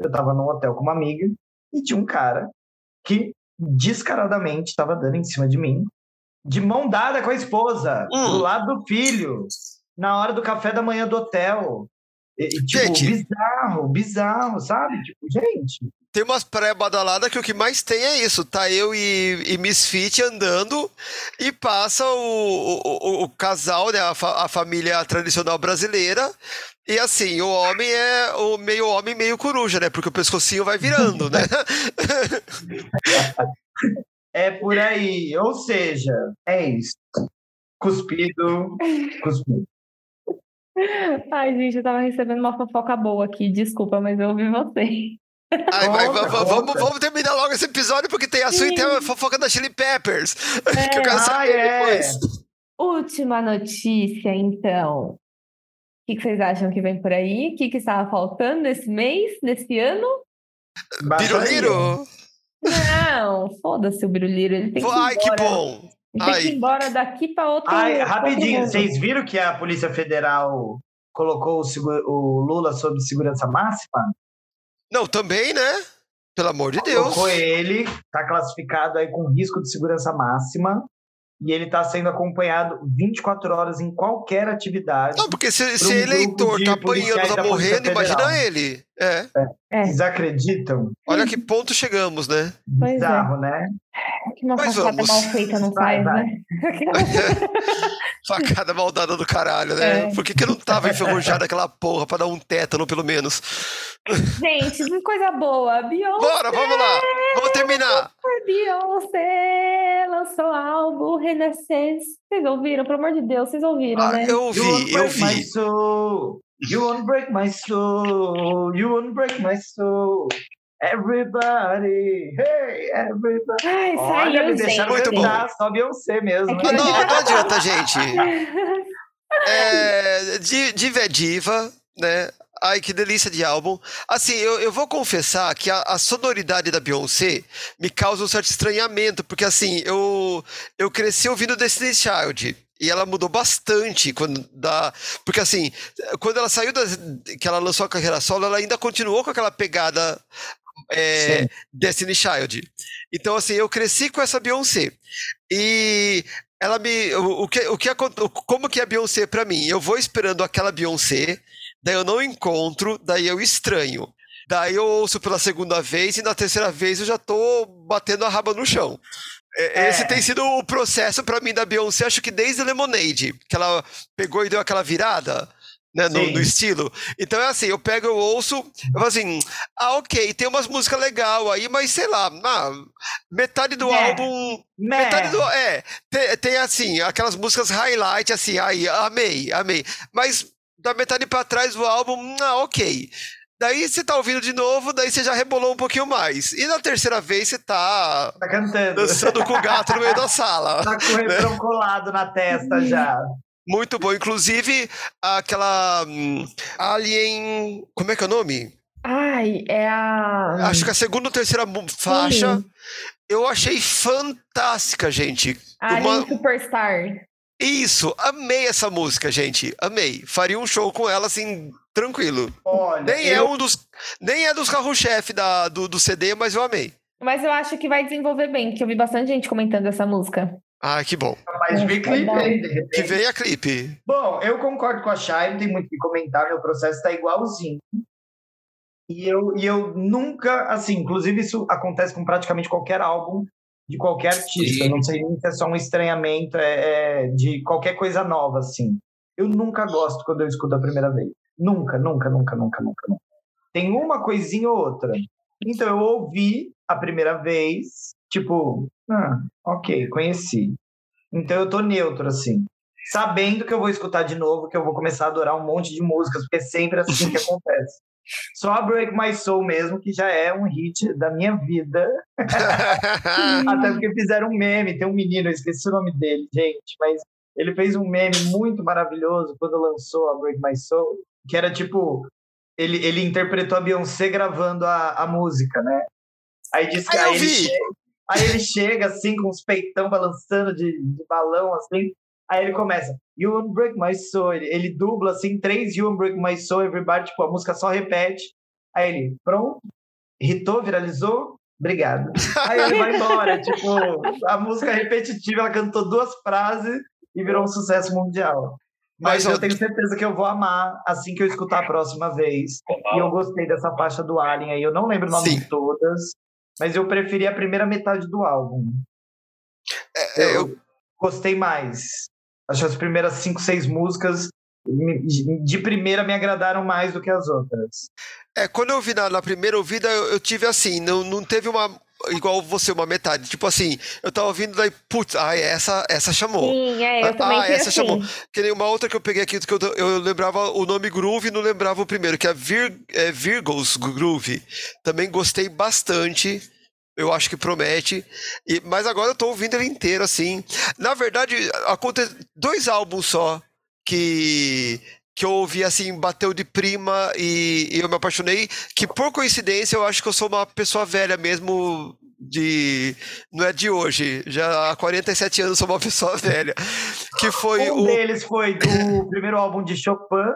Eu estava num hotel com uma amiga e tinha um cara que descaradamente estava dando em cima de mim, de mão dada com a esposa, hum. do lado do filho, na hora do café da manhã do hotel. E, tipo, gente. bizarro, bizarro, sabe? Tipo, gente, tem umas pré-badaladas que o que mais tem é isso. Tá eu e, e Misfit andando e passa o, o, o casal, né, a, fa, a, família tradicional brasileira. E assim, o homem é o meio homem, meio coruja, né? Porque o pescocinho vai virando, né? é por aí. Ou seja, é isso. Cuspido, cuspido. Ai, gente, eu tava recebendo uma fofoca boa aqui. Desculpa, mas eu ouvi você. Ai, vai, vamos, vamos terminar logo esse episódio porque tem a sua e tem a fofoca da Chili Peppers. É. que eu quero saber ah, é. depois. Última notícia, então. O que, que, vocês acham que vem por aí? O que, que estava faltando nesse mês, nesse ano? Biruliro? Não, foda-se o Biruliro. Ele tem que Ai, que bom! Tem que ir embora daqui para outro. Ai, rapidinho, vocês viram que a Polícia Federal colocou o, o Lula sob segurança máxima? Não, também, né? Pelo amor de Deus. Colocou ele, tá classificado aí com risco de segurança máxima e ele está sendo acompanhado 24 horas em qualquer atividade. Não, porque se, se um eleitor tá apanhando, tá morrendo, imagina ele. É. é. Vocês acreditam? Olha que ponto chegamos, né? Pois é. Bizarro, é. né? Que uma Mas facada vamos. mal feita não vai, faz, vai. né? facada maldada do caralho, né? É. Por que, que não tava enferrujada aquela porra pra dar um tétano, pelo menos? Gente, que coisa boa. Beyoncé! Bora, vamos lá! Vamos terminar! Beyoncé lançou álbum Renaissance. Vocês ouviram? Pelo amor de Deus, vocês ouviram, ah, né? Eu ouvi, eu vi. My soul. You won't break my soul. You won't break my soul. Everybody, hey, everybody. Ai, Olha, saiu, me deixaram Muito cantar, bom. só Beyoncé mesmo. É não, não adianta, gente. É, diva é diva, né? Ai, que delícia de álbum. Assim, eu, eu vou confessar que a, a, sonoridade da Beyoncé me causa um certo estranhamento, porque assim, eu, eu cresci ouvindo Destiny's Child. E ela mudou bastante quando da, porque assim, quando ela saiu da, que ela lançou a carreira solo, ela ainda continuou com aquela pegada é, Destiny Child. Então assim, eu cresci com essa Beyoncé. E ela me o, o que o que como que é a Beyoncé para mim? Eu vou esperando aquela Beyoncé, daí eu não encontro, daí eu estranho. Daí eu ouço pela segunda vez e na terceira vez eu já tô batendo a raba no chão. É. Esse tem sido o processo para mim da Beyoncé, acho que desde Lemonade, que ela pegou e deu aquela virada. Né, no, no, estilo. Então é assim, eu pego, eu ouço, eu falo assim, ah, ok, tem umas músicas legal aí, mas sei lá, ah, metade do é. álbum. Metade do. É, tem, tem, assim, aquelas músicas highlight, assim, aí, amei, amei. Mas da metade para trás do álbum, ah, ok. Daí você tá ouvindo de novo, daí você já rebolou um pouquinho mais. E na terceira vez você tá. Tá cantando. Dançando com o gato no meio da sala. Tá com o refrão né? colado na testa já. Muito bom. Inclusive, aquela. Hum, Alien. Como é que é o nome? Ai, é a. Acho que a segunda ou terceira faixa. Sim. Eu achei fantástica, gente. Alien Uma... Superstar. Isso, amei essa música, gente. Amei. Faria um show com ela assim tranquilo. Olha, nem é eu... é um dos nem é dos carro-chefe do, do CD, mas eu amei. Mas eu acho que vai desenvolver bem, que eu vi bastante gente comentando essa música. Ah, que bom. Capaz de ver clipe aí, de repente. Que veio a clipe. Bom, eu concordo com a Chay, não tem muito o que comentar, meu processo está igualzinho. E eu, e eu nunca, assim, inclusive isso acontece com praticamente qualquer álbum de qualquer artista. Sim. Não sei se é só um estranhamento é, é, de qualquer coisa nova, assim. Eu nunca gosto quando eu escuto a primeira vez. Nunca, nunca, nunca, nunca, nunca, nunca. Tem uma coisinha ou outra. Então eu ouvi a primeira vez, tipo, ah, ok, conheci. Então eu tô neutro, assim. Sabendo que eu vou escutar de novo, que eu vou começar a adorar um monte de músicas, porque é sempre assim que acontece. Só a Break My Soul mesmo, que já é um hit da minha vida. Até porque fizeram um meme, tem um menino, eu esqueci o nome dele, gente, mas ele fez um meme muito maravilhoso quando lançou a Break My Soul, que era tipo, ele, ele interpretou a Beyoncé gravando a, a música, né? Aí disse que aí, ele chega, aí ele chega assim, com os peitão balançando de, de balão, assim. Aí ele começa, You Won't Break My Soul. Ele, ele dubla assim, três You Won't Break My Soul, everybody, tipo, a música só repete. Aí ele, pronto, irritou, viralizou, obrigado. Aí ele vai embora, tipo, a música repetitiva, ela cantou duas frases e virou um sucesso mundial. Mas, Mas eu tenho certeza que eu vou amar assim que eu escutar a próxima vez. E eu gostei dessa faixa do Alien aí. Eu não lembro o nome Sim. de todas, mas eu preferi a primeira metade do álbum. É, é eu, eu, gostei mais. Acho que as primeiras cinco, seis músicas de primeira me agradaram mais do que as outras. É, quando eu vi na, na primeira ouvida, eu, eu, tive assim, não, não teve uma. Igual você, uma metade. Tipo assim, eu tava ouvindo daí, putz, ah, essa, essa chamou. Sim, é, eu ah, também Ah, essa assim. chamou. Que nem uma outra que eu peguei aqui, que eu, eu lembrava o nome Groove e não lembrava o primeiro, que é, Vir, é Virgos Groove. Também gostei bastante. Eu acho que promete. E, mas agora eu tô ouvindo ele inteiro, assim. Na verdade, acontece dois álbuns só que que eu ouvi assim, bateu de prima e, e, eu me apaixonei, que por coincidência eu acho que eu sou uma pessoa velha mesmo de não é de hoje, já há 47 anos sou uma pessoa velha, que foi um o... deles foi do primeiro álbum de Chopin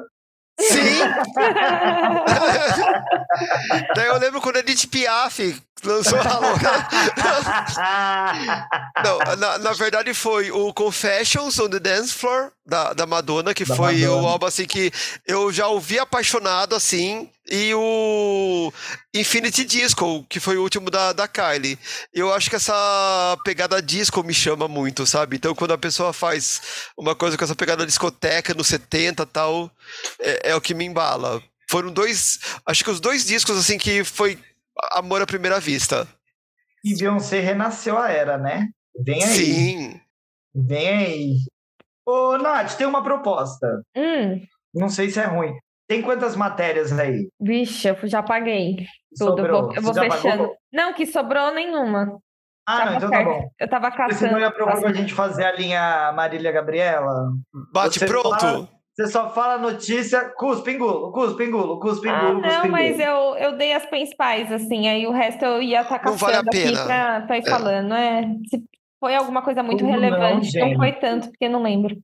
Sim! Daí eu lembro quando a Edith Piaf lançou a louca. Não, na, na, verdade foi o Confessions on the Dance Floor da, da Madonna, que da foi Madonna. o álbum assim que eu já ouvi apaixonado assim, e o Infinity Disco, que foi o último da, da Kylie. Eu acho que essa pegada disco me chama muito, sabe? Então quando a pessoa faz uma coisa com essa pegada discoteca nos 70 tal, é, é o que me embala. Foram dois, acho que os dois discos assim que foi amor à primeira vista. E Beyoncé renasceu a era, né? Vem aí. Sim. Vem aí. Ô, Nath, tem uma proposta. Hum. Não sei se é ruim. Tem quantas matérias aí? Vixe, eu já paguei tudo. Eu vou, eu vou fechando. Pagou? Não, que sobrou nenhuma. Ah, não, então tá bom. Eu tava caçando. Você não ia propor pra gente fazer a linha Marília Gabriela? Bate Você pronto. Fala... Você só fala notícia, cuspe, engulo, cuspe, engulo, cuspe, engulo, ah, Não, mas eu, eu dei as principais, assim, aí o resto eu ia estar tá vale aqui pra, pra ir é. falando. É, se foi alguma coisa muito relevante, não, não, foi tanto, porque não lembro.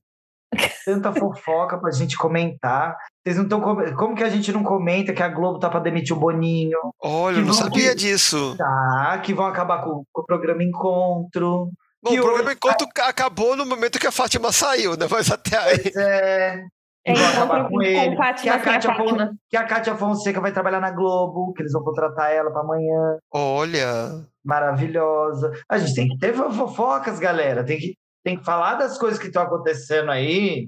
Tanta fofoca pra gente comentar. Vocês não estão. Como que a gente não comenta que a Globo tá pra demitir o Boninho? Olha, eu não sabia disso. Tá, que vão acabar com, com o programa Encontro. Bom, o programa Encontro acabou no momento que a Fátima saiu, né? Mas até aí. Pois é. É, vão acabar com com ele. Fátima, que, a sem a Kátia Fátima. Fon- que a Kátia Fonseca vai trabalhar na Globo, que eles vão contratar ela pra amanhã. Olha. Maravilhosa. A gente tem que ter fo- fofocas, galera. Tem que, tem que falar das coisas que estão acontecendo aí.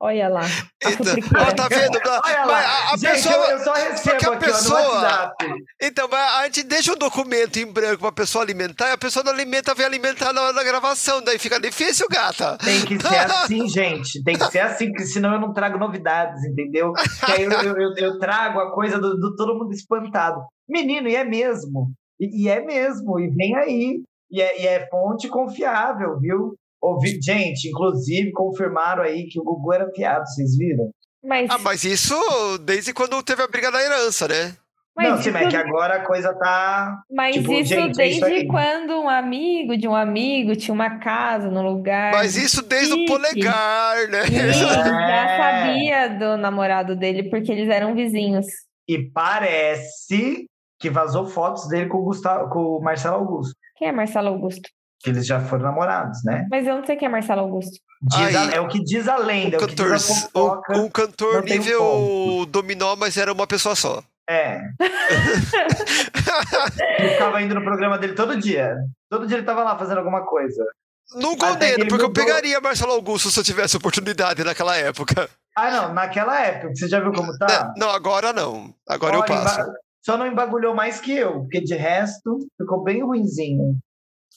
Olha lá. A Então, ó, tá vendo? Olha Mas lá. a, a gente, pessoa. eu, eu só recebo que a aqui ó, pessoa-. Então, mas a gente deixa um documento em branco pra pessoa alimentar e a pessoa não alimenta, vem alimentar na hora da gravação. Daí fica difícil, gata. Tem que ser assim, gente. Tem que ser assim, porque senão eu não trago novidades, entendeu? Que aí eu, eu, eu- eu trago a coisa do, do todo mundo espantado. Menino, e é mesmo. E, e é mesmo, e vem aí. E é, e é fonte confiável, viu? Ouvi, gente, inclusive, confirmaram aí que o Gugu era piado, vocês viram? Mas, Ah, mas isso desde quando teve a briga da herança, né? mas não, sim, mas é que isso, agora a coisa tá. mas tipo, isso gente, é isso desde aí. quando um amigo de um amigo tinha uma casa no lugar. Mas isso desde o polegar, né? E já É. sabia do namorado dele, porque eles eram vizinhos. E parece que vazou fotos dele com o, Gustavo, com o Marcelo Augusto. Quem é Marcelo Augusto? Que eles já foram namorados, né? Mas eu não sei quem é Marcelo Augusto. Diz a- é o que diz a lenda, é o que Cantor, diz a fofoca. um, um cantor não nível ponto. dominó, mas era uma pessoa só. É. Ele ficava indo no programa dele todo dia. Todo dia ele tava lá fazendo alguma coisa. Não condeno, ele porque eu mudou. pegaria Marcelo Augusto se eu tivesse oportunidade naquela época. Ah, não, naquela época, você já viu como tá? Né? Não, agora não. Agora eu Olha, passo. emba- Só não embagulhou mais que eu, porque de resto ficou bem ruinzinho.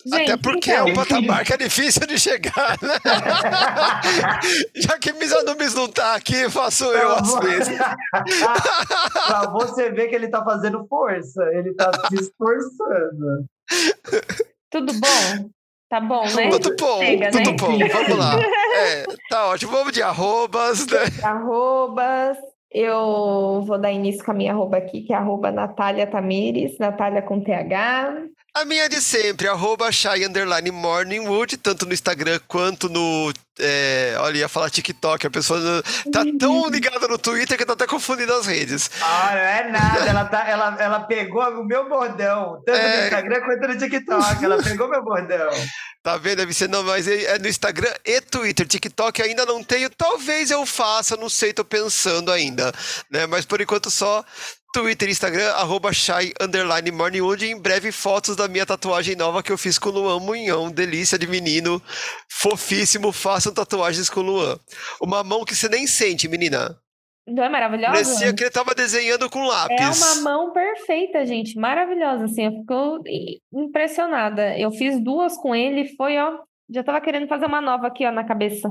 Até Gente, porque então, é um patamar que é difícil de chegar, né? Já que Misa Nunes não tá aqui, faço eu às vezes. pra você ver que ele tá fazendo força, ele tá se esforçando. tudo bom? Tá bom, né? Tudo bom, Chega, tudo né? bom, vamos lá. É, tá ótimo, vamos de arrobas, né? Arrobas. Eu vou dar início com a minha arroba aqui, que é arroba Natália Tamires, Natália com TH. A minha de sempre, arroba Shai Underline Morningwood, tanto no Instagram quanto no. É, olha, ia falar TikTok, a pessoa tá tão ligada no Twitter que tá até confundindo as redes. Ah, não é nada, ela, tá, ela, ela pegou o meu bordão, tanto no É. Instagram quanto no TikTok, ela pegou meu bordão. Tá vendo? Ser, não, mas é é no Instagram e Twitter. TikTok ainda não tenho, talvez eu faça, não sei, tô pensando ainda, né? Mas por enquanto só Twitter e Instagram, arroba Shai Underline Morningwood. Em breve, fotos da minha tatuagem nova que eu fiz com o Luan Munhão. Delícia de menino, fofíssimo. Façam tatuagens com o Luan. Uma mão que você nem sente, menina. Não é maravilhosa? Parecia que ele tava desenhando com lápis. É uma mão perfeita, gente. Maravilhosa, assim. Eu fico impressionada. Eu fiz duas com ele foi, ó. Já tava querendo fazer uma nova aqui, ó, na cabeça.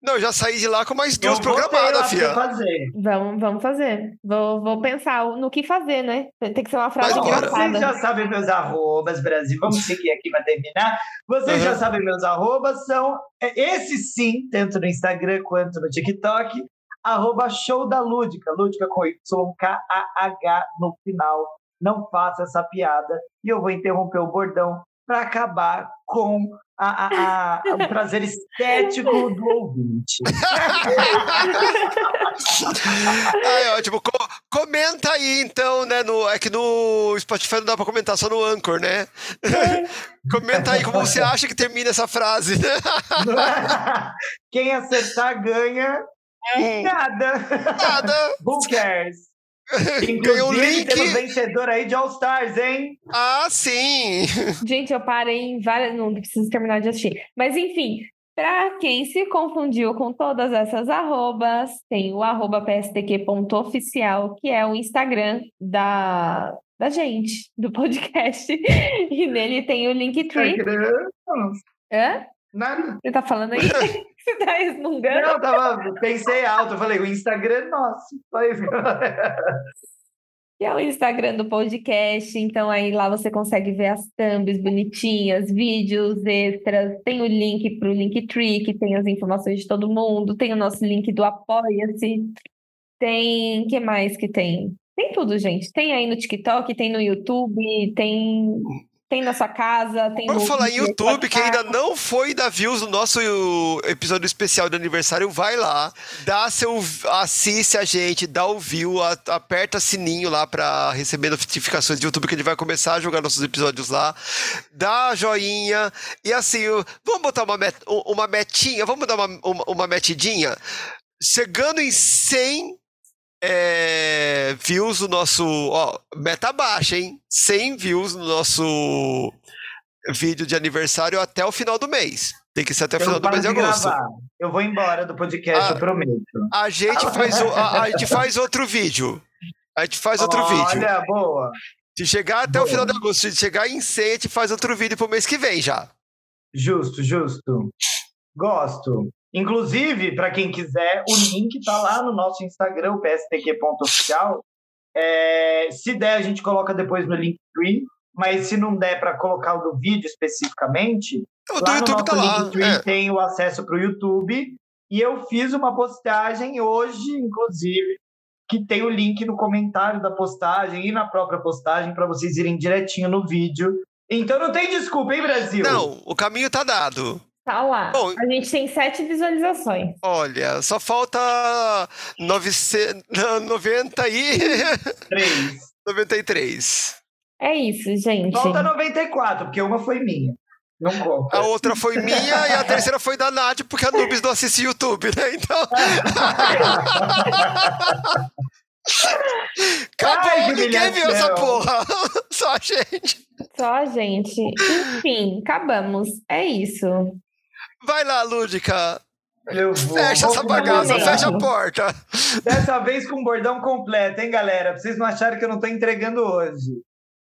Não, eu já saí de lá com mais duas programadas, fia. fazer. Vamos, vamos fazer. Vou, vou pensar no que fazer, né? Tem que ser uma frase Mas engraçada. Vocês já sabem meus arrobas, Brasil. Vamos seguir aqui para terminar. Vocês já Uhum. sabem meus arrobas, são é, esse sim, tanto no Instagram quanto no TikTok. Arroba show da Lúdica, Lúdica com Y-K-A-H no final. Não faça essa piada. E eu vou interromper o bordão para acabar com a- a- a- o prazer estético do ouvinte. Ai, ótimo. Co- comenta aí, então, né? No, é que no Spotify não dá pra comentar, só no Anchor, né? comenta aí como você acha que termina essa frase, né? Quem acertar ganha Hum, nada. Nada. Who cares? Ganhou o Inclusive, link. temos vencedor aí de All Stars, hein? Ah, sim. Gente, eu parei em várias. Não preciso terminar de assistir. Mas, enfim, para quem se confundiu com todas essas arrobas, tem o arroba pstq.oficial, que é o Instagram da, da gente, do podcast. E nele tem o Linktree. Hã? Nada. Você tá falando aí? Você tá resmungando? Não, eu tava, pensei alto, eu falei, o Instagram é nosso. Que é o Instagram do podcast. Então, aí lá você consegue ver as thumbs bonitinhas, vídeos extras. Tem o link para o Linktree, que tem as informações de todo mundo. Tem o nosso link do Apoia-se. Tem. que mais que tem? Tem tudo, gente. Tem aí no TikTok, tem no YouTube, tem. Tem na sua casa, tem Vamos falar em YouTube, que ainda não foi dar views no nosso episódio especial de aniversário, vai lá, dá seu, assiste a gente, dá o view, a- aperta sininho lá pra receber notificações do YouTube, que gente vai começar a jogar nossos episódios lá, dá joinha, e assim, vamos botar uma, met- uma metinha, vamos dar uma, uma, uma metidinha? Chegando em 100 é, views no nosso. Ó, meta baixa, hein? 100 views no nosso vídeo de aniversário até o final do mês. Tem que ser até o final do mês de agosto. gravar. Eu vou embora do podcast, Ah. eu prometo. A gente, faz o- a, a gente faz outro vídeo. A gente faz outro vídeo. Olha, boa. Se chegar até o boa. final de agosto, se chegar em 100, a gente faz outro vídeo pro mês que vem já. Justo, justo. Gosto. Inclusive, para quem quiser, o link tá lá no nosso Instagram, o pstq.oficial. É, se der, a gente coloca depois no Linktree. Mas se não der para colocar o do vídeo especificamente, O do lá YouTube no tá lá. É. tem o acesso para o YouTube. E eu fiz uma postagem hoje, inclusive, que tem o link no comentário da postagem e na própria postagem para vocês irem direitinho no vídeo. Então não tem desculpa, hein, Brasil? Não, o caminho tá dado. Tá lá. Bom, a gente tem sete visualizações. Olha, só falta 900, 90 e Três. 93. É isso, gente. Falta 94, porque uma foi minha. Não conta. A outra foi minha e a terceira foi da Nath, porque a Nubes não assiste YouTube, né? Então. Acabou, Ai, que ninguém viu essa porra. Só a gente. Só a gente. Enfim, acabamos. É isso. Vai lá, Lúdica. Eu vou. Fecha vou essa bagaça, fecha a porta. Dessa vez com bordão completo, hein, galera? Pra vocês não acharem que eu não tô entregando hoje.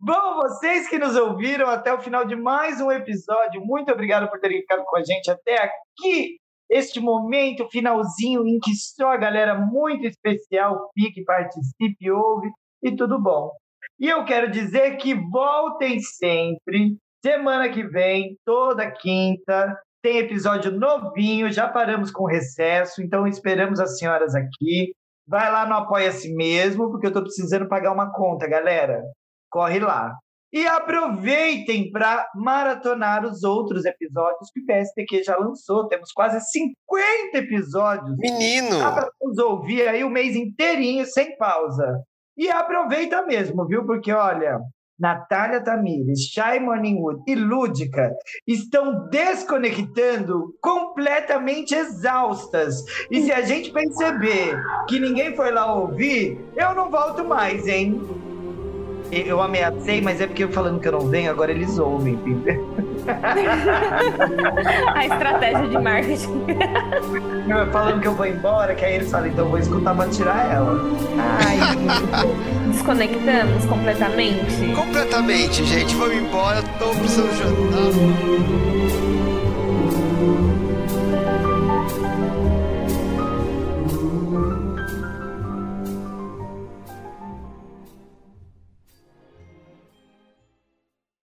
Bom, vocês que nos ouviram até o final de mais um episódio, muito obrigado por terem ficado com a gente até aqui. Este momento finalzinho em que só a galera muito especial fique, participe, ouve e tudo bom. E eu quero dizer que voltem sempre. Semana que vem, toda quinta, tem episódio novinho. Já paramos com o recesso, então esperamos as senhoras aqui. Vai lá no Apoia-se mesmo, porque eu tô precisando pagar uma conta, galera. Corre lá. E aproveitem para maratonar os outros episódios que o PSTQ já lançou. Temos quase 50 episódios. Menino. Dá para nos ouvir aí o mês inteirinho, sem pausa. E aproveita mesmo, viu? Porque, olha, Natália Tamires, Shai Morningwood e Lúdica estão desconectando completamente exaustas. E se a gente perceber que ninguém foi lá ouvir, eu não volto mais, hein? Eu ameacei, mas é porque eu falando que eu não venho, agora eles ouvem, entendeu? A estratégia de marketing. Falando que eu vou embora, que aí eles falam, então eu vou escutar pra tirar ela. Ai, desconectamos completamente. Completamente, gente. Vamos embora. Tô precisando jantar.